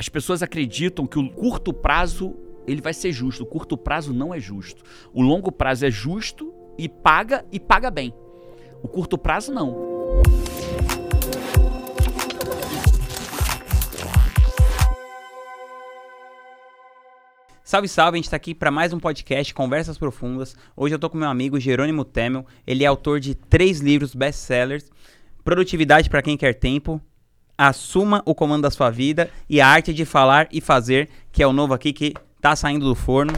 as pessoas acreditam que o curto prazo ele vai ser justo. O curto prazo não é justo. O longo prazo é justo e paga e paga bem. O curto prazo não. Salve, salve, a gente tá aqui para mais um podcast, Conversas Profundas. Hoje eu tô com meu amigo Jerônimo Temel. Ele é autor de três livros best-sellers: Produtividade para quem quer tempo, Assuma o comando da sua vida e a arte de falar e fazer, que é o novo aqui que tá saindo do forno.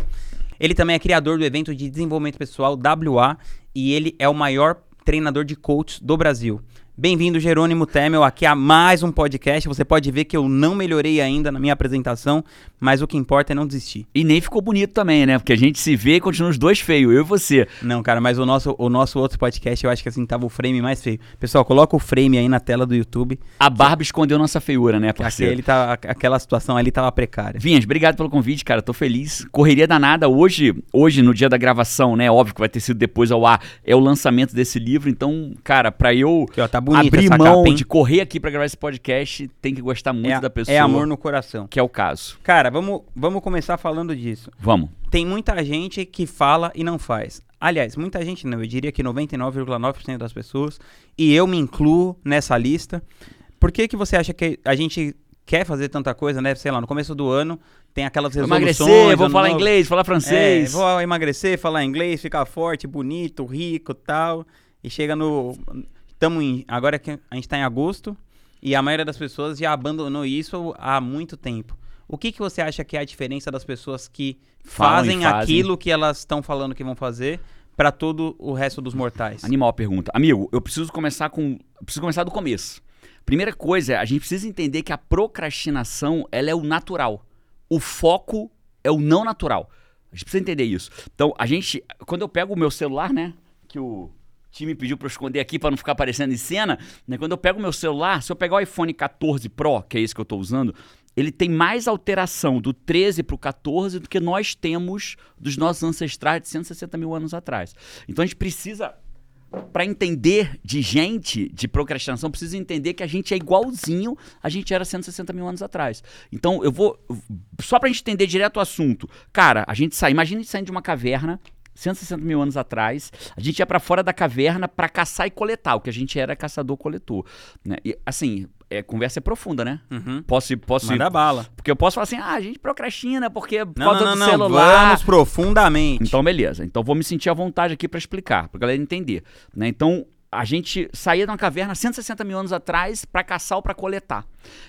Ele também é criador do evento de desenvolvimento pessoal WA e ele é o maior treinador de coaches do Brasil. Bem-vindo, Jerônimo Temel, aqui a mais um podcast. Você pode ver que eu não melhorei ainda na minha apresentação, mas o que importa é não desistir. E nem ficou bonito também, né? Porque a gente se vê e continua os dois feios, eu e você. Não, cara, mas o nosso, o nosso outro podcast, eu acho que assim, tava o frame mais feio. Pessoal, coloca o frame aí na tela do YouTube. A barba escondeu nossa feiura, né, parceiro? Aquele tá, aquela situação ali tava precária. Vinhas, obrigado pelo convite, cara. Tô feliz. Correria danada. Hoje, hoje, no dia da gravação, né? Óbvio que vai ter sido depois ao ar, é o lançamento desse livro. Então, cara, pra eu Aqui, ó, tá bonita abrir essa mão capa, hein? de correr aqui pra gravar esse podcast, tem que gostar muito é, da pessoa. é amor no coração. Que é o caso. Cara, vamos, vamos começar falando disso. Vamos. Tem muita gente que fala e não faz. Aliás, muita gente não, eu diria que 99,9% das pessoas, e eu me incluo nessa lista. Por que, que você acha que a gente quer fazer tanta coisa, né? Sei lá, no começo do ano tem aquelas Vou resoluções. emagrecer, vou ano falar novo. inglês, falar É, francês. vou emagrecer, falar inglês, ficar forte, bonito, rico tal. E chega no. Tamo em, agora que a gente tá em agosto e a maioria das pessoas já abandonou isso há muito tempo. O que, que você acha que é a diferença das pessoas que fazem, fazem. aquilo que elas estão falando que vão fazer pra todo o resto dos mortais? Animal a pergunta. Amigo, eu preciso começar com. Preciso começar do começo. Primeira coisa, a gente precisa entender que a procrastinação ela é o natural. O foco é o não natural. A gente precisa entender isso. Então, a gente. Quando eu pego o meu celular, né? Que o time pediu pra eu esconder aqui pra não ficar aparecendo em cena, né? Quando eu pego o meu celular, se eu pegar o iPhone 14 Pro, que é esse que eu tô usando, ele tem mais alteração do 13 pro 14 do que nós temos dos nossos ancestrais de 160 mil anos atrás. Então a gente precisa para entender de gente, de procrastinação, precisa entender que a gente é igualzinho a gente era 160 mil anos atrás. Então, eu vou. Só pra gente entender direto o assunto. Cara, a gente sai. Imagina a gente saindo de uma caverna. 160 mil anos atrás, a gente ia pra fora da caverna pra caçar e coletar, o que a gente era caçador-coletor. Né? E, assim, é, conversa é profunda, né? Uhum. Posso, posso ir- bala. Porque eu posso falar assim, ah, a gente procrastina porque por Não, causa não, não, do celular. Vamos profundamente. Então, beleza. Então, vou me sentir à vontade aqui pra explicar, pra galera entender. Né? Então, a gente saía de uma caverna 160 mil anos atrás pra caçar ou pra coletar.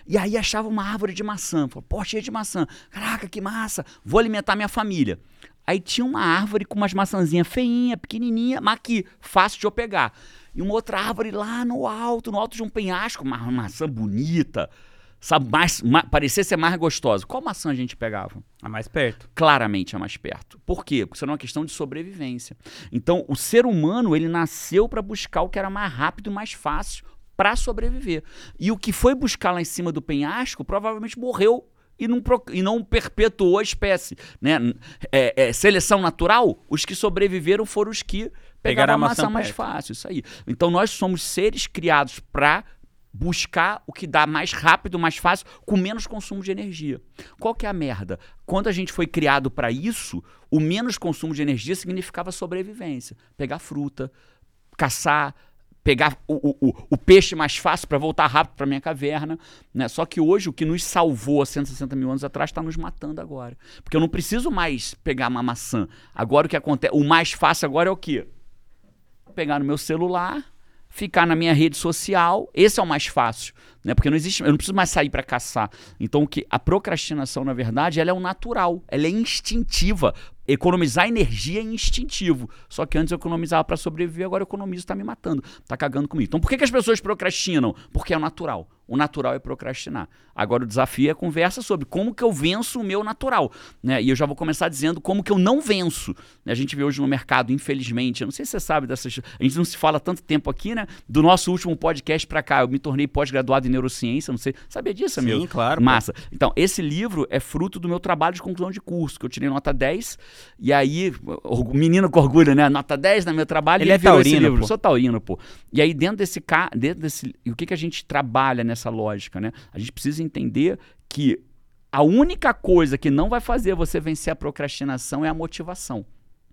E aí achava uma árvore de maçã. Falou, pô, cheia de maçã. Caraca, que massa. Vou alimentar minha família. Aí tinha uma árvore com umas maçãzinhas feinha, pequenininha, mas que fácil de eu pegar. E uma outra árvore lá no alto, no alto de um penhasco, uma maçã bonita, sabe, mais, ma- parecia ser mais gostosa. Qual maçã a gente pegava? A mais perto. claramente é mais perto. Por quê? Porque isso é uma questão de sobrevivência. Então, o ser humano, ele nasceu para buscar o que era mais rápido e mais fácil para sobreviver. E o que foi buscar lá em cima do penhasco provavelmente morreu e não, e não perpetuou a espécie. Né? É, é, seleção natural, os que sobreviveram foram os que pegaram a maçã, mais perto. fácil. Isso aí. Então, nós somos seres criados para buscar o que dá mais rápido, mais fácil, com menos consumo de energia. Qual que é a merda? Quando a gente foi criado para isso, o menos consumo de energia significava sobrevivência. Pegar fruta, caçar, pegar o, o, o- peixe mais fácil para voltar rápido para minha caverna. Né? Só que hoje o que nos salvou há 160 mil anos atrás está nos matando agora. Porque eu não preciso mais pegar uma maçã. Agora o que acontece? O mais fácil agora é o quê? Pegar no meu celular, ficar na minha rede social. Esse é o mais fácil, né? Porque não existe, eu não preciso mais sair para caçar. Então que a procrastinação, na verdade, ela é o natural, ela é instintiva. Economizar energia é instintivo. Só que antes eu economizava para sobreviver, agora eu economizo, tá me matando, tá cagando comigo. Então por que, que as pessoas procrastinam? Porque é o natural. O natural é procrastinar. Agora o desafio é a conversa sobre como que eu venço o meu natural. Né? E eu já vou começar dizendo como que eu não venço. né? A gente vê hoje no mercado, infelizmente, eu não sei se você sabe dessas. A gente não se fala tanto tempo aqui, né? Do nosso último podcast para cá. Eu me tornei pós-graduado em neurociência, não sei. Sabia disso, amigo? Sim, claro. pô. Massa. Então, esse livro é fruto do meu trabalho de conclusão de curso, que eu tirei nota 10. E aí, orgu- menino com orgulho, né? Nota 10 no meu trabalho. Ele e é taurino, livro. pô. Sou taurino, pô. E aí, dentro desse, ca... dentro desse. E o que, que a gente trabalha nessa lógica, né? A gente precisa entender que a única coisa que não vai fazer você vencer a procrastinação é a motivação.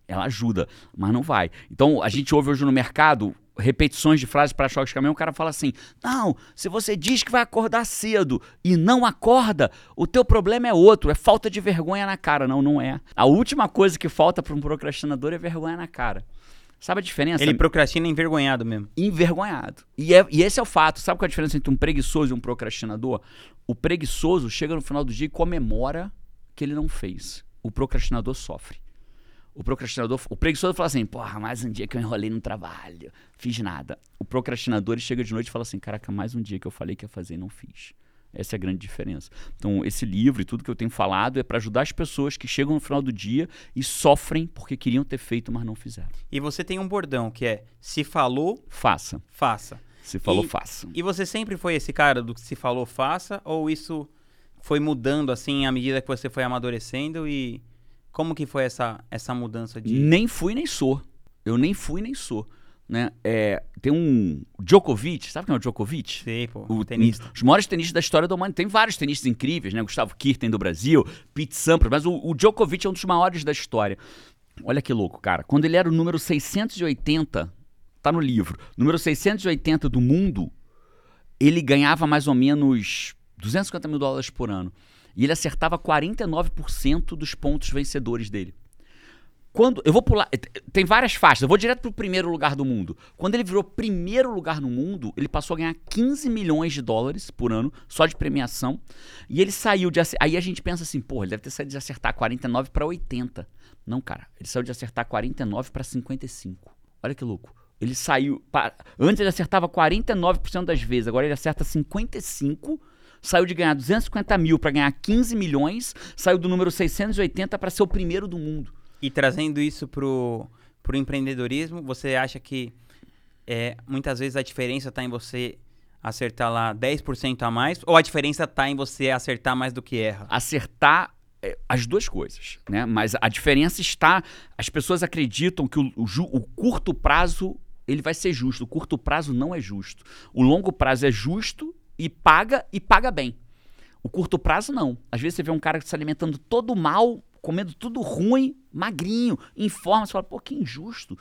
Ela ajuda, mas não vai. Então, a gente ouve hoje no mercado repetições de frases para choque de caminhão, o cara fala assim: "Não, se você diz que vai acordar cedo e não acorda, o teu problema é outro, é falta de vergonha na cara". Não, não é. A última coisa que falta para um procrastinador é vergonha na cara. Sabe a diferença? Ele procrastina envergonhado mesmo. envergonhado. E, é- e esse é o fato. Sabe qual é a diferença entre um preguiçoso e um procrastinador? O preguiçoso chega no final do dia e comemora que ele não fez. O procrastinador sofre. O procrastinador, o preguiçoso fala assim: porra, mais um dia que eu enrolei no trabalho, fiz nada. O procrastinador chega de noite e fala assim: caraca, mais um dia que eu falei que ia fazer e não fiz. Essa é a grande diferença. Então, esse livro e tudo que eu tenho falado é para ajudar as pessoas que chegam no final do dia e sofrem porque queriam ter feito, mas não fizeram. E você tem um bordão que é: se falou, Faça. faça. Se falou, E- faça. E você sempre foi esse cara do que se falou, faça? Ou isso foi mudando assim à medida que você foi amadurecendo? E como que foi essa, essa mudança de. Nem fui nem sou. Eu nem fui nem sou. Né? É, tem um Djokovic, sabe quem é o Djokovic? Sei, pô, O tenista. um- Os maiores tenistas da história do humano. Tem vários tenistas incríveis, né? Gustavo Kirten do Brasil, Pete Sampras, mas o, o Djokovic é um dos maiores da história. Olha que louco, cara. Quando ele era o número 680, tá no livro, número 680 do mundo, ele ganhava mais ou menos 250 mil dólares por ano. E ele acertava 49% dos pontos vencedores dele. Quando. Eu vou pular. eh, Tem várias faixas. Eu vou direto pro primeiro lugar do mundo. Quando ele virou primeiro lugar no mundo, ele passou a ganhar 15 milhões de dólares por ano, só de premiação. E ele saiu de. Aí a gente pensa assim, porra, ele deve ter saído de acertar 49 para 80. Não, cara. Ele saiu de acertar 49 para 55. Olha que louco. Ele saiu. pa- Antes ele acertava 49% das vezes, agora ele acerta 55%. Saiu de ganhar 250 mil para ganhar 15 milhões, saiu do número 680 para ser o primeiro do mundo. E trazendo isso pro, pro empreendedorismo, você acha que é, muitas vezes a diferença tá em você acertar lá 10% a mais? Ou a diferença tá em você acertar mais do que erra? acertar é, as duas coisas, né? Mas a diferença está, as pessoas acreditam que o, o o curto prazo ele vai ser justo, o curto prazo não é justo. O longo prazo é justo e paga e paga bem. O curto prazo não. Às vezes você vê um cara se alimentando todo mal, comendo tudo ruim, magrinho, em forma, você fala, pô, que injusto.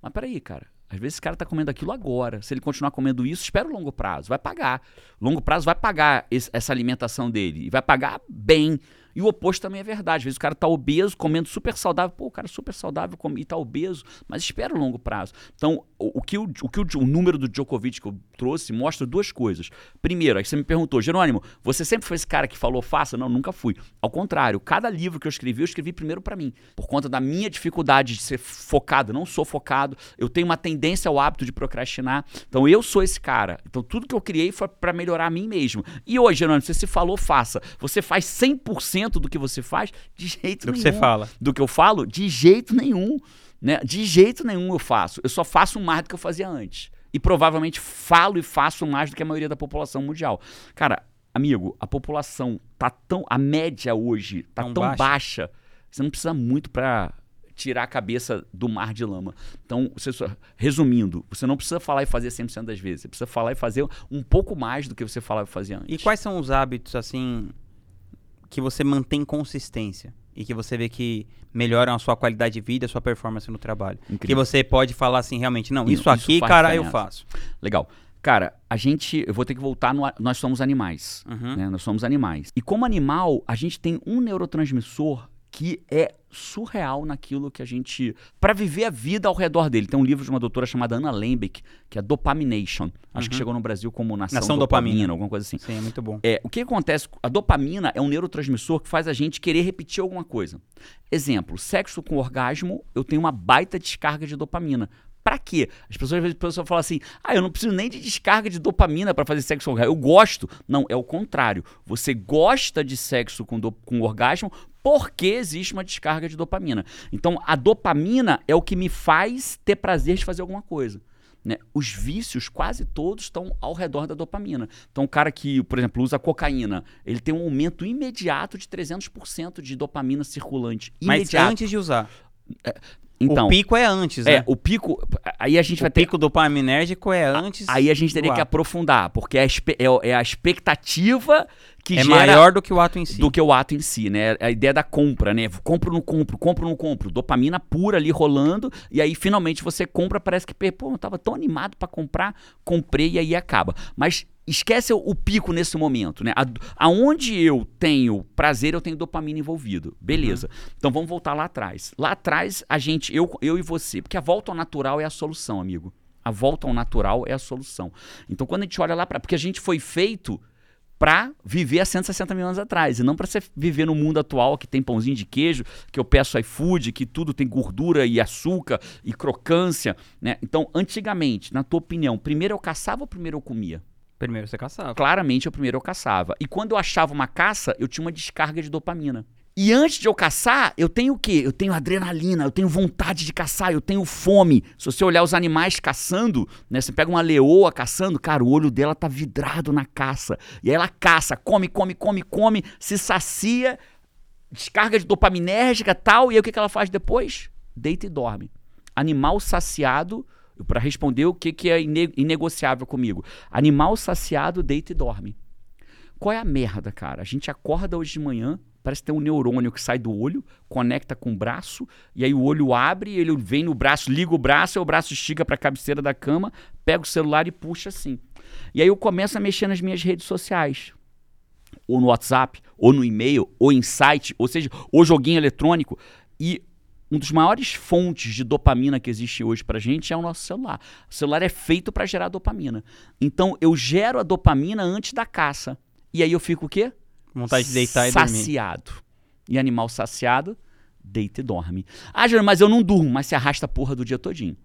Mas peraí, cara. Às vezes esse cara tá comendo aquilo agora. Se ele continuar comendo isso, espera o longo prazo. Vai pagar. Longo prazo vai pagar esse- essa alimentação dele. E vai pagar bem. E o oposto também é verdade. Às vezes o cara tá obeso, comendo super saudável. Pô, o cara é super saudável come- e tá obeso, mas espera o longo prazo. Então, o, o que, o, o, que o, o número do Djokovic que eu trouxe mostra duas coisas. Primeiro, aí você me perguntou, Jerônimo, você sempre foi esse cara que falou faça? Não, nunca fui. Ao contrário, cada livro que eu escrevi, eu escrevi primeiro pra mim. Por conta da minha dificuldade de ser focado, não sou focado, eu tenho uma tendência ao hábito de procrastinar. Então eu sou esse cara. Então tudo que eu criei foi pra melhorar a mim mesmo. E hoje, Jerônimo, você se falou, faça. Você faz 100% do que você faz? De jeito Do que nenhum. você fala. Do que eu falo? De jeito nenhum. Né? De jeito nenhum eu faço. Eu só faço mais do que eu fazia antes. E provavelmente falo e faço mais do que a maioria da população mundial. Cara, amigo, a população tá tão. A média hoje tá Tão tão, baixa. baixa. Você não precisa muito pra tirar a cabeça do mar de lama. Então, você só- resumindo, você não precisa falar e fazer 100% das vezes. Você precisa falar e fazer um pouco mais do que você falava e fazia antes. E quais são os hábitos, assim, que você mantém consistência? E que você vê que melhoram a sua qualidade de vida, a sua performance no trabalho? Que Incrível. você pode falar assim, realmente, não, isso isso aqui, cara, eu faço. Legal. Cara, a gente. Eu vou ter que voltar no. Nós somos animais. Uhum. né? Nós somos animais. E como animal, a gente tem um neurotransmissor que é surreal naquilo que a gente. Pra viver a vida ao redor dele. Tem um livro de uma doutora chamada Anna Lembeck, que é Dopamination. Acho que chegou no Brasil como Nação, Uhum. Nação dopamina, Dopamina. alguma coisa assim. Sim, é muito bom. É, o que acontece? A dopamina é um neurotransmissor que faz a gente querer repetir alguma coisa. Exemplo, sexo com orgasmo, eu tenho uma baita descarga de dopamina. Pra quê? As pessoas às vezes a pessoa fala assim: "Ah, eu não preciso nem de descarga de dopamina pra fazer sexo com orgasmo. Eu gosto". Não, é o contrário. Você gosta de sexo com, do- com orgasmo porque existe uma descarga de dopamina. Então, a dopamina é o que me faz ter prazer de fazer alguma coisa. né? Os vícios, quase todos, estão ao redor da dopamina. Então, o cara que, por exemplo, usa cocaína, ele tem um aumento imediato de 300% de dopamina circulante. Mas Imediato. antes de usar. Então, o pico é antes, né? é, o pico. Aí a gente o vai ter. pico dopaminérgico é antes. Aí a gente teria que aprofundar, porque é é- é a expectativa que é maior do que o ato em si. do que o ato em si, né? A ideia da compra, né? Compro, não compro, compro, não compro. Dopamina pura ali rolando, e aí finalmente você compra, parece que, pô, eu tava tão animado pra comprar, comprei e aí acaba. Mas esquece o, pico nesse momento, né? A- aonde eu tenho prazer, eu tenho dopamina envolvido. Beleza. Então vamos voltar lá atrás. Lá atrás, a gente, eu, eu e você, porque a volta ao natural é a solução, amigo. A volta ao natural é a solução. Então quando a gente olha lá para, porque a gente foi feito para viver há 160 mil anos atrás e não para você viver no mundo atual que tem pãozinho de queijo, que eu peço iFood, que tudo tem gordura e açúcar e crocância, né? Então, antigamente, na tua opinião, primeiro eu caçava ou primeiro eu comia? Primeiro você caçava. Claramente, eu primeiro eu caçava. E quando eu achava uma caça, eu tinha uma descarga de dopamina. E antes de eu caçar, eu tenho o quê? Eu tenho adrenalina, eu tenho vontade de caçar, eu tenho fome. Se você olhar os animais caçando, né? Você pega uma leoa caçando, cara, o olho dela tá vidrado na caça. E aí ela caça, come, come, come, come, se sacia, descarga de dopaminérgica tal, e aí o que, que ela faz depois? Deita e dorme. Animal saciado, para responder o que, que é ine- inegociável comigo. Animal saciado, deita e dorme. Qual é a merda, cara? A gente acorda hoje de manhã, parece tem um neurônio que sai do olho, conecta com o braço, e aí o olho abre, ele vem no braço, liga o braço, aí o braço estica para a cabeceira da cama, pega o celular e puxa assim. E aí eu começo a mexer nas minhas redes sociais ou no WhatsApp, ou no e-mail, ou em site, ou seja, ou joguinho eletrônico. E um dos maiores fontes de dopamina que existe hoje pra gente é o nosso celular. O celular é feito para gerar dopamina. Então eu gero a dopamina antes da caça. E aí eu fico o quê? Vontade de deitar e dormir. Saciado. E animal saciado, deita e dorme. Ah, Júnior, mas eu não durmo, mas se arrasta a porra do dia todinho.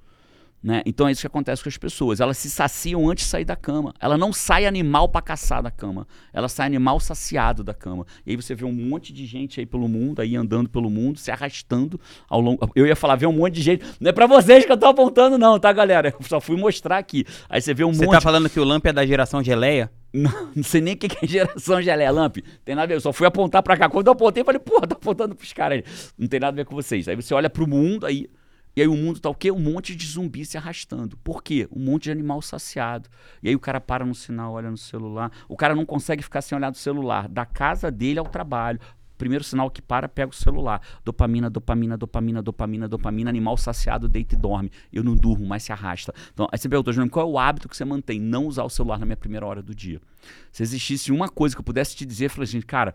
Né? Então é isso que acontece com as pessoas. Elas se saciam antes de sair da cama. Ela não sai animal pra caçar da cama. Ela sai animal saciado da cama. E aí você vê um monte de gente aí pelo mundo, aí andando pelo mundo, se arrastando ao longo. Eu ia falar, ver um monte de gente. Não é pra vocês que eu tô apontando, não, tá, galera? Eu só fui mostrar aqui. Aí você vê um Você monte. tá falando que o Lamp é da geração geleia? Não, não sei nem o que é geração geleia lamp. Tem nada a ver. Eu só fui apontar pra cá. Quando eu apontei, eu falei, porra, tá apontando pros caras aí. Não tem nada a ver com vocês. Aí você olha pro mundo, aí. E aí o mundo tá o quê? Um monte de zumbi se arrastando. Por quê? Um monte de animal saciado. E aí o cara para no sinal, olha no celular. O cara não consegue ficar sem olhar do celular. Da casa dele ao trabalho. Primeiro sinal que para, pega o celular. Dopamina, dopamina, dopamina, dopamina, dopamina. Animal saciado, deita e dorme. Eu não durmo, mas se arrasta. Então, aí você perguntou, Júnior, qual é o hábito que você mantém? Não usar o celular na minha primeira hora do dia. Se existisse uma coisa que eu pudesse te dizer, eu falei assim, cara,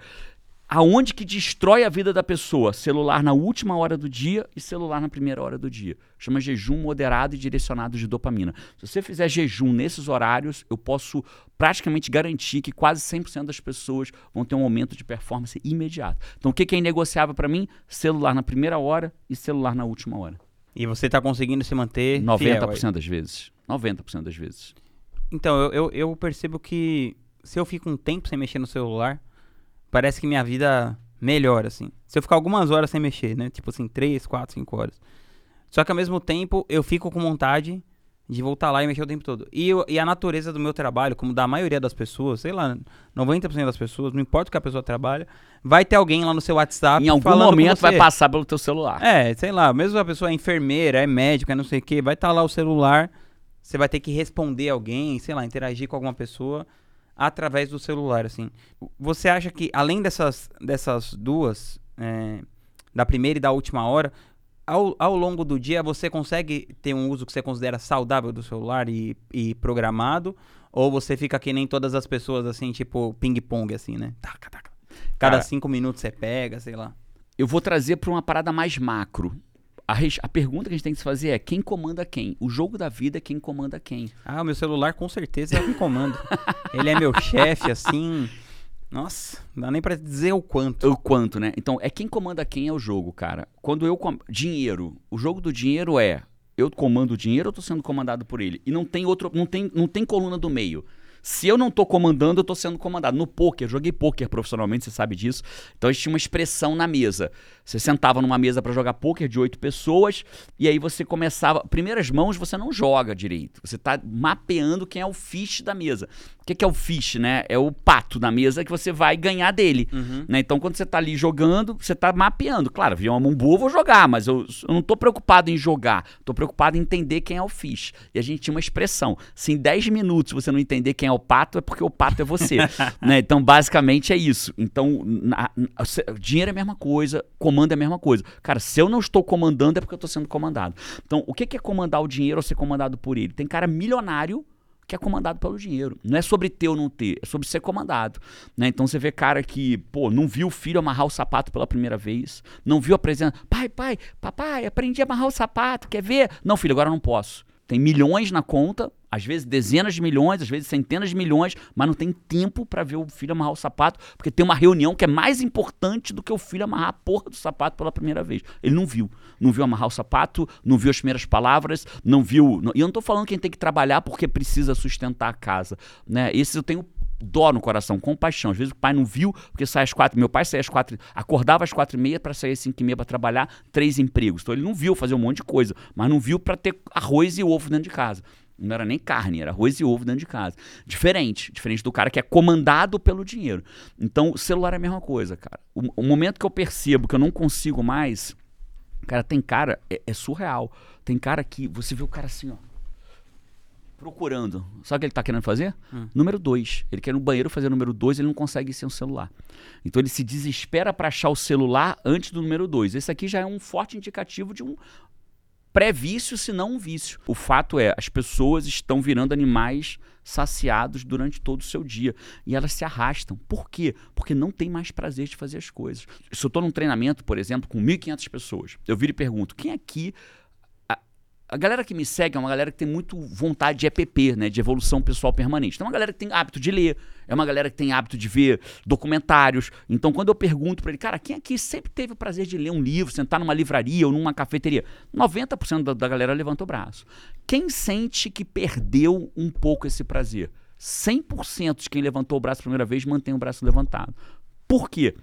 aonde que destrói a vida da pessoa? Celular na última hora do dia e celular na primeira hora do dia. Chama jejum moderado e direcionado de dopamina. Se você fizer jejum nesses horários, eu posso praticamente garantir que quase 100% das pessoas vão ter um aumento de performance imediato. Então, o que que é inegociável para mim? Celular na primeira hora e celular na última hora. E você tá conseguindo se manter 90% fiel das vezes. 90% das vezes. Então, eu, eu, eu percebo que se eu fico um tempo sem mexer no celular, parece que minha vida melhora, assim. Se eu ficar algumas horas sem mexer, né? Tipo assim, 3, 4, 5 horas. Só que ao mesmo tempo, eu fico com vontade de voltar lá e mexer o tempo todo. E, eu- e a natureza do meu trabalho, como da maioria das pessoas, sei lá, 90% das pessoas, não importa o que a pessoa trabalha, vai ter alguém lá no seu WhatsApp em algum momento vai passar pelo teu celular. É, sei lá, mesmo a pessoa é enfermeira, é médica, é não sei o que, vai estar lá o celular, você vai ter que responder alguém, sei lá, interagir com alguma pessoa através do celular, assim. Você acha que, além dessas, dessas duas, é, da primeira e da última hora, ao, ao longo do dia você consegue ter um uso que você considera saudável do celular e, e programado? Ou você fica que nem todas as pessoas, assim, tipo ping-pong, assim, né? Taca, taca. Cada Cara, cinco minutos você pega, sei lá. Eu vou trazer para uma parada mais macro. A, a pergunta que a gente tem que se fazer é quem comanda quem? O jogo da vida é quem comanda quem. Ah, o meu celular com certeza é o que comando. Ele é meu chefe, assim. Nossa, não dá nem pra dizer o quanto. O quanto, né? Então, é quem comanda quem é o jogo, cara. Quando eu. Com... Dinheiro. O jogo do dinheiro é. Eu comando o dinheiro ou tô sendo comandado por ele? E não tem outro. Não tem, não tem coluna do meio. Se eu não tô comandando, eu tô sendo comandado. No poker, joguei poker profissionalmente, você sabe disso. Então a gente tinha uma expressão na mesa. Você sentava numa mesa para jogar poker de oito pessoas e aí você começava. Primeiras mãos você não joga direito. Você tá mapeando quem é o fish da mesa. O que, que é o fish, né? É o pato da mesa que você vai ganhar dele. Uhum. Né? Então, quando você tá ali jogando, você tá mapeando. Claro, vi uma mão boa, vou jogar, mas eu, eu não tô preocupado em jogar. Tô preocupado em entender quem é o fish. E a gente tinha uma expressão. Se em 10 minutos você não entender quem é o pato, é porque o pato é você. né? Então, basicamente é isso. Então, na- na- dinheiro é a mesma coisa, comando é a mesma coisa. Cara, se eu não estou comandando, é porque eu tô sendo comandado. Então, o que que é comandar o dinheiro ou ser comandado por ele? Tem cara milionário que é comandado pelo dinheiro. Não é sobre ter ou não ter, é sobre ser comandado. Né? Então você vê cara que, pô, não viu o filho amarrar o sapato pela primeira vez, não viu a presença. Pai, pai, papai, aprendi a amarrar o sapato, quer ver? Não, filho, agora não posso. Tem milhões na conta, às vezes dezenas de milhões, às vezes centenas de milhões, mas não tem tempo pra ver o filho amarrar o sapato, porque tem uma reunião que é mais importante do que o filho amarrar a porra do sapato pela primeira vez. Ele não viu. Não viu amarrar o sapato, não viu as primeiras palavras, não viu. E eu não tô falando quem tem que trabalhar porque precisa sustentar a casa. Né? Esses eu tenho dó no coração, compaixão. Às vezes o pai não viu, porque sai às quatro. Meu pai saía às quatro, acordava às quatro e meia para sair às cinco e meia para trabalhar, três empregos. Então ele não viu fazer um monte de coisa, mas não viu para ter arroz e ovo dentro de casa. Não era nem carne, era arroz e ovo dentro de casa. Diferente, diferente do cara que é comandado pelo dinheiro. Então, o celular é a mesma coisa, cara. O, o momento que eu percebo que eu não consigo mais, cara, tem cara, é, é surreal. Tem cara que você vê o cara assim, ó procurando. Sabe o que ele tá querendo fazer? Número dois. Ele quer no banheiro fazer o número dois, ele não consegue sem o celular. Então ele se desespera para achar o celular antes do número dois. Esse aqui já é um forte indicativo de um pré-vício, se não um vício. O fato é, as pessoas estão virando animais saciados durante todo o seu dia. E elas se arrastam. Por quê? Porque não tem mais prazer de fazer as coisas. Se eu estou num treinamento, por exemplo, com 1.500 pessoas, eu viro e pergunto, quem aqui a galera que me segue é uma galera que tem muito vontade de EPP, né? De evolução pessoal permanente. Então é uma galera que tem hábito de ler, é uma galera que tem hábito de ver documentários. Então quando eu pergunto pra ele, cara, quem aqui sempre teve o prazer de ler um livro, sentar numa livraria ou numa cafeteria? 90% da, da galera levanta o braço. Quem sente que perdeu um pouco esse prazer? 100% de quem levantou o braço a primeira vez mantém o braço levantado. Por quê?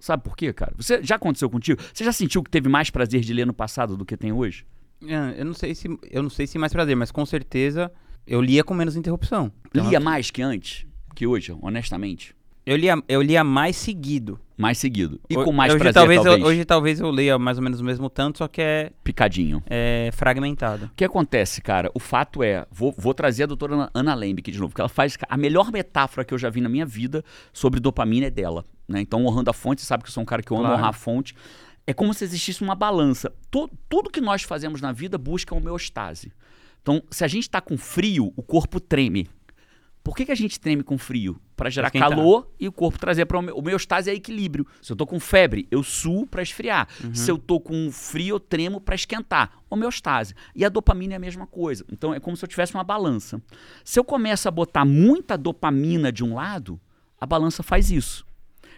Sabe por quê, cara? Você já aconteceu contigo? Você já sentiu que teve mais prazer de ler no passado do que tem hoje? É, Eu não sei se eu não sei se mais prazer, mas com certeza eu lia com menos interrupção. Então, Lia mais que antes? Que hoje, honestamente? Eu lia, eu lia mais seguido. Mais seguido. E com mais hoje, prazer, talvez, talvez. Eu, hoje talvez eu leia mais ou menos o mesmo tanto, só que é, Picadinho. é fragmentado. O que acontece, cara? O fato é, vou, vou trazer a doutora Ana- Ana Lembe aqui de novo, porque ela faz a melhor metáfora que eu já vi na minha vida sobre dopamina é dela. Né? Então, honrando a fonte, você sabe que eu sou um cara que eu amo Claro. honrar a fonte. É como se existisse uma balança. Tu- tudo que nós fazemos na vida busca homeostase. Então, se a gente está com frio, o corpo treme. Por que, que a gente treme com frio? Para gerar calor e o corpo trazer para o homeostase é equilíbrio. Se eu tô com febre, eu suo para esfriar. Se eu tô com frio, eu tremo para esquentar. Homeostase. E a dopamina é a mesma coisa. Então é como se eu tivesse uma balança. Se eu começo a botar muita dopamina de um lado, a balança faz isso.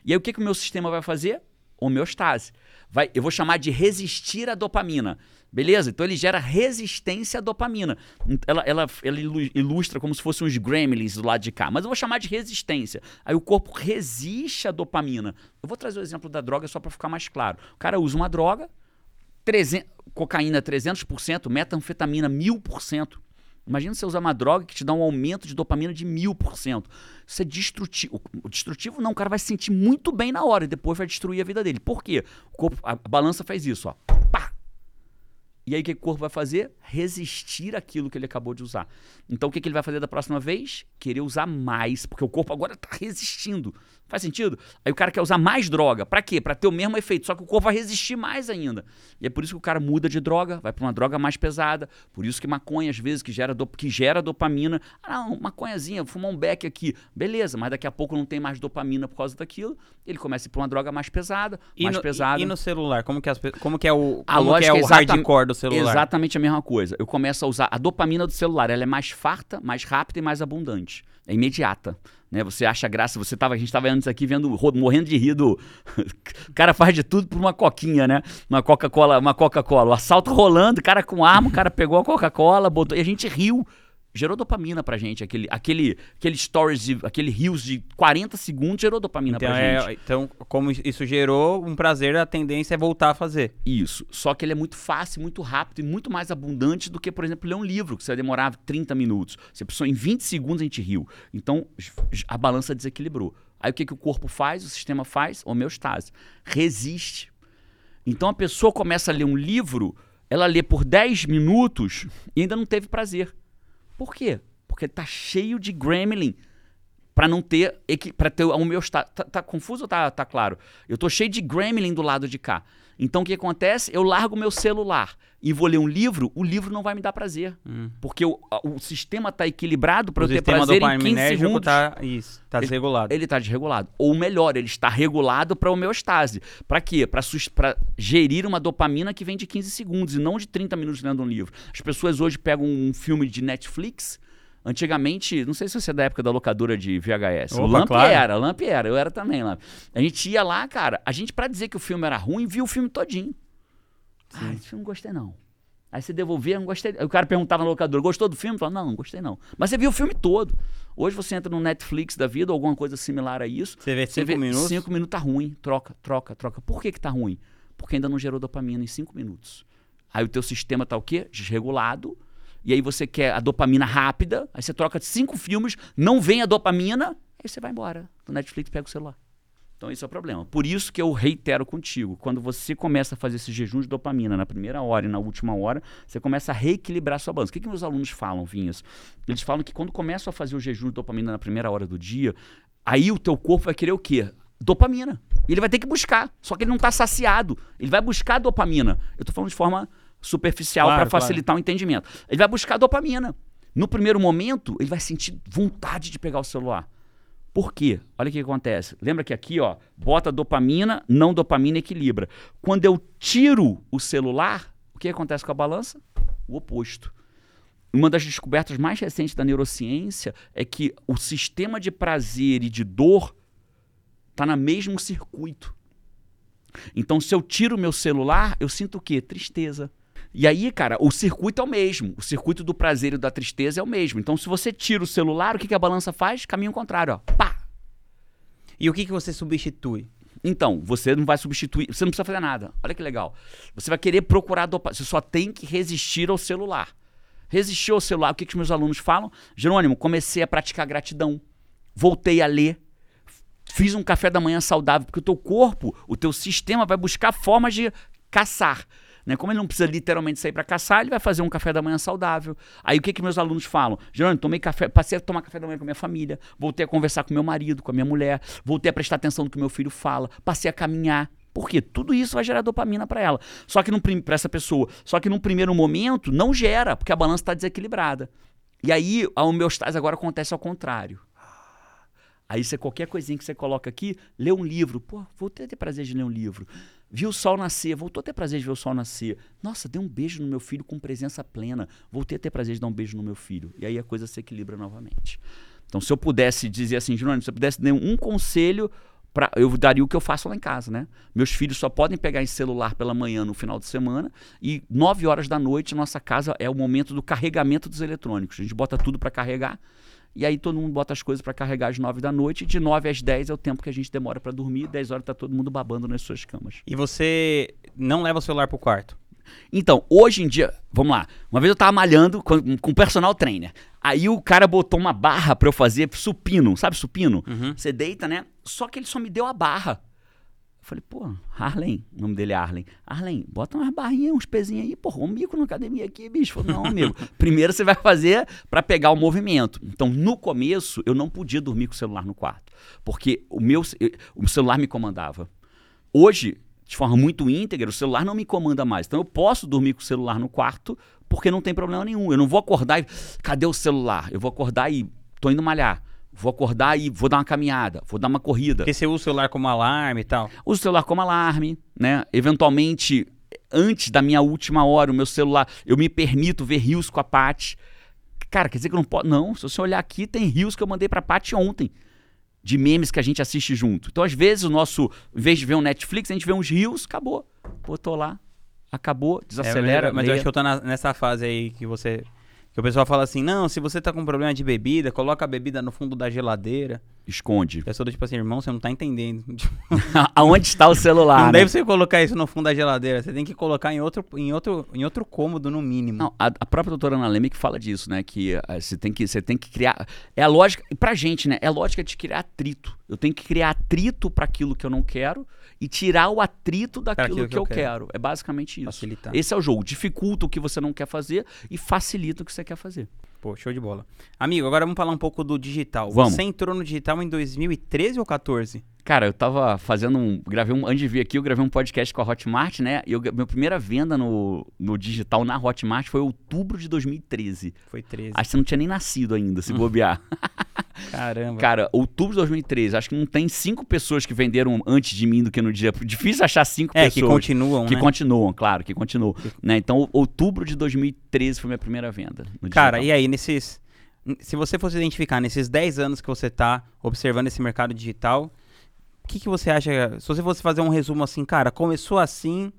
E aí o que, que o meu sistema vai fazer? Homeostase. Vai, eu vou chamar de resistir à dopamina. Beleza? Então ele gera resistência à dopamina. Ela, ela, ela ilu- ilustra como se fossem uns gremlins do lado de cá. Mas eu vou chamar de resistência. Aí o corpo resiste à dopamina. Eu vou trazer o exemplo da droga só para ficar mais claro. O cara usa uma droga, 300, cocaína 300%, metanfetamina 1000%. Imagina você usar uma droga que te dá um aumento de dopamina de mil por cento. Isso é destrutivo. O destrutivo não, o cara vai se sentir muito bem na hora e depois vai destruir a vida dele. Por quê? O corpo, a balança faz isso, ó. Pá! E aí o que o corpo vai fazer? Resistir àquilo que ele acabou de usar. Então o que, que ele vai fazer da próxima vez? Querer usar mais, porque o corpo agora está resistindo. Faz sentido? Aí o cara quer usar mais droga. Pra quê? Pra ter o mesmo efeito, só que o corpo vai resistir mais ainda. E é por isso que o cara muda de droga, vai pra uma droga mais pesada. Por isso que maconha, às vezes, que gera, dop- que gera dopamina. Ah, não, maconhazinha, fumar um beck aqui. Beleza, mas daqui a pouco não tem mais dopamina por causa daquilo. Ele começa a ir pra uma droga mais pesada, E mais no, pesada. e, e no celular, como que, as, como que é o, A que lógica é é o hardcore do celular? Exatamente a mesma coisa. Eu começo a usar a dopamina do celular. Ela é mais farta, mais rápida e mais abundante. É imediata. Né? Você acha graça. Você tava, a gente estava antes aqui vendo, morrendo de rir do. o cara faz de tudo por uma coquinha, né? Uma Coca-Cola, uma Coca-Cola. O assalto rolando, cara com arma, o cara pegou a Coca-Cola, botou. E a gente riu. Gerou dopamina pra gente. Aquele, aquele, aquele stories, de, aquele rios de 40 segundos gerou dopamina Então, pra é- gente. então, como isso gerou um prazer, a tendência é voltar a fazer. Isso. Só que ele é muito fácil, muito rápido e muito mais abundante do que, por exemplo, ler um livro, que você vai demorar 30 minutos. Você precisou em 20 segundos a gente riu. Então, a balança desequilibrou. Aí o que, que o corpo faz, o sistema faz? Homeostase. Resiste. Então a pessoa começa a ler um livro, ela lê por 10 minutos e ainda não teve prazer. Por quê? Porque tá cheio de gremlin para não ter para ter a homeostase. Tá, tá confuso ou tá, tá claro? Eu tô cheio de gremlin do lado de cá. Então o que acontece? Eu largo meu celular e vou ler um livro, o livro não vai me dar prazer. Porque o, o sistema tá equilibrado para eu ter prazer em 15 dopaminérgico segundos. tá, isso, tá desregulado. Ele está desregulado. Ou melhor, ele está regulado para homeostase. Para quê? Para gerir uma dopamina que vem de 15 segundos e não de 30 minutos lendo um livro. As pessoas hoje pegam um filme de Netflix. Antigamente, não sei se você é da época da locadora de VHS. o Opa, Lamp claro. era, o Lamp era, eu era também lá. A gente ia lá, cara, a gente, pra dizer que o filme era ruim, viu o filme todinho. Ah, esse filme não gostei não. Aí você devolvia, não gostei. Aí o cara perguntava na locadora, gostou do filme? Falava, não, não gostei não. Mas você viu o filme todo. Hoje você entra no Netflix da vida, ou alguma coisa similar a isso. Você vê Você cinco vê minutos. cinco minutos tá ruim, troca, troca, troca. Por que que tá ruim? Porque ainda não gerou dopamina em cinco minutos. Aí o teu sistema tá o quê? Desregulado. E aí você quer a dopamina rápida, aí você troca cinco filmes, não vem a dopamina, aí você vai embora. Do Netflix pega o celular. Então esse é o problema. Por isso que eu reitero contigo, quando você começa a fazer esse jejum de dopamina na primeira hora e na última hora, você começa a reequilibrar sua balança. O que, que meus alunos falam, Vinhas? Eles falam que quando começam a fazer o jejum de dopamina na primeira hora do dia, aí o teu corpo vai querer o quê? Dopamina. E ele vai ter que buscar. Só que ele não está saciado. Ele vai buscar dopamina. Eu estou falando de forma superficial Claro, para facilitar o entendimento. Ele vai buscar dopamina. No primeiro momento, ele vai sentir vontade de pegar o celular. Por quê? Olha o que acontece. Lembra que aqui, ó, bota dopamina, não dopamina equilibra. Quando eu tiro o celular, o que acontece com a balança? O oposto. Uma das descobertas mais recentes da neurociência é que o sistema de prazer e de dor está no mesmo circuito. Então, se eu tiro o meu celular, eu sinto o quê? Tristeza. E aí, cara, o circuito é o mesmo. O circuito do prazer e da tristeza é o mesmo. Então, se você tira o celular, o que, que a balança faz? Caminho contrário, ó. Pá! E o que, que você substitui? Então, você não vai substituir, você não precisa fazer nada. Olha que legal. Você vai querer procurar dopamina. Você só tem que resistir ao celular. Resistir ao celular, o que, que os meus alunos falam? Jerônimo, comecei a praticar gratidão. Voltei a ler. Fiz um café da manhã saudável, porque o teu corpo, o teu sistema vai buscar formas de caçar. Né? Como ele não precisa literalmente sair para caçar, ele vai fazer um café da manhã saudável. Aí o que, que meus alunos falam? Jerônimo, tomei café, passei a tomar café da manhã com a minha família, voltei a conversar com meu marido, com a minha mulher, voltei a prestar atenção no que meu filho fala, passei a caminhar. Por quê? Tudo isso vai gerar dopamina para ela. Só que para essa pessoa. Só que num primeiro momento não gera, porque a balança está desequilibrada. E aí a homeostase agora acontece ao contrário. Aí você, qualquer coisinha que você coloca aqui, lê um livro. Pô, voltei a ter prazer de ler um livro. Vi o sol nascer, voltou a ter prazer de ver o sol nascer. Nossa, dei um beijo no meu filho com presença plena. Voltei a ter prazer de dar um beijo no meu filho. E aí a coisa se equilibra novamente. Então, se eu pudesse dizer assim, Jerônimo, se eu pudesse dar um conselho, pra, eu daria o que eu faço lá em casa, né? Meus filhos só podem pegar esse celular pela manhã no final de semana e nove horas da noite, nossa casa é o momento do carregamento dos eletrônicos. A gente bota tudo para carregar. E aí todo mundo bota as coisas para carregar às 9 da noite, e de 9 às 10 é o tempo que a gente demora para dormir, 10 horas tá todo mundo babando nas suas camas. E você não leva o celular pro quarto? Então, hoje em dia, vamos lá. Uma vez eu tava malhando com, com personal trainer. Aí o cara botou uma barra para eu fazer supino, sabe supino? Uhum. Você deita, né? Só que ele só me deu a barra. Eu falei, pô, Arlen, o nome dele é Arlen. Arlen, bota umas barrinhas, uns pezinhos aí, porra, um mico na academia aqui, bicho. Falei, não, amigo. Primeiro você vai fazer para pegar o movimento. Então, no começo, eu não podia dormir com o celular no quarto. Porque o meu o celular me comandava. Hoje, de forma muito íntegra, o celular não me comanda mais. Então, eu posso dormir com o celular no quarto porque não tem problema nenhum. Eu não vou acordar e. Cadê o celular? Eu vou acordar e tô indo malhar. Vou acordar e vou dar uma caminhada, vou dar uma corrida. Porque você usa o celular como alarme e tal. Uso o celular como alarme, né? Eventualmente, antes da minha última hora, o meu celular, eu me permito ver rios com a Paty. Cara, quer dizer que eu não posso. Não, se você olhar aqui, tem rios que eu mandei pra Paty ontem. De memes que a gente assiste junto. Então, às vezes, o nosso. Em vez de ver um Netflix, a gente vê uns rios, acabou. Botou lá, acabou, desacelera. É, mas lê. eu acho que eu tô na- nessa fase aí que você Que o pessoal fala assim, não, se você tá com problema de bebida, coloca a bebida no fundo da geladeira. Esconde. A pessoa do tipo assim, irmão, você não tá entendendo. Aonde está o celular? não né? deve você colocar isso no fundo da geladeira. Você tem que colocar em outro, em outro, em outro cômodo, no mínimo. Não, a, a própria doutora Ana Leme que fala disso, né? Que eh, você tem que você tem que criar. É a lógica. Pra gente, né? É a lógica de criar atrito. Eu tenho que criar atrito para aquilo que eu não quero e tirar o atrito daquilo aquilo que, eu quero. É basicamente isso. Facilitar. Esse é o jogo. Dificulta o que você não quer fazer e facilita o que você quer fazer. Pô, show de bola. Amigo, agora vamos falar um pouco do digital. Vamos. Você entrou no digital em 2013 ou 14? Cara, eu tava fazendo um. Gravei um. Antes de vir aqui, eu gravei um podcast com a Hotmart, né? E eu, minha primeira venda no, no digital na Hotmart foi outubro de 2013. Foi 13. Acho que você não tinha nem nascido ainda, se bobear. Caramba. Cara, outubro de 2013. Acho que não tem cinco pessoas que venderam antes de mim do que no dia. Difícil achar cinco é, pessoas. que continuam, que né? continuam, claro, que continuam. Né? Então, outubro de 2013 foi minha primeira venda. no Cara, digital. e aí, nesses. Se você fosse identificar nesses 10 anos que você tá observando esse mercado digital, o que, que você acha? Se você fosse fazer um resumo assim, cara, começou assim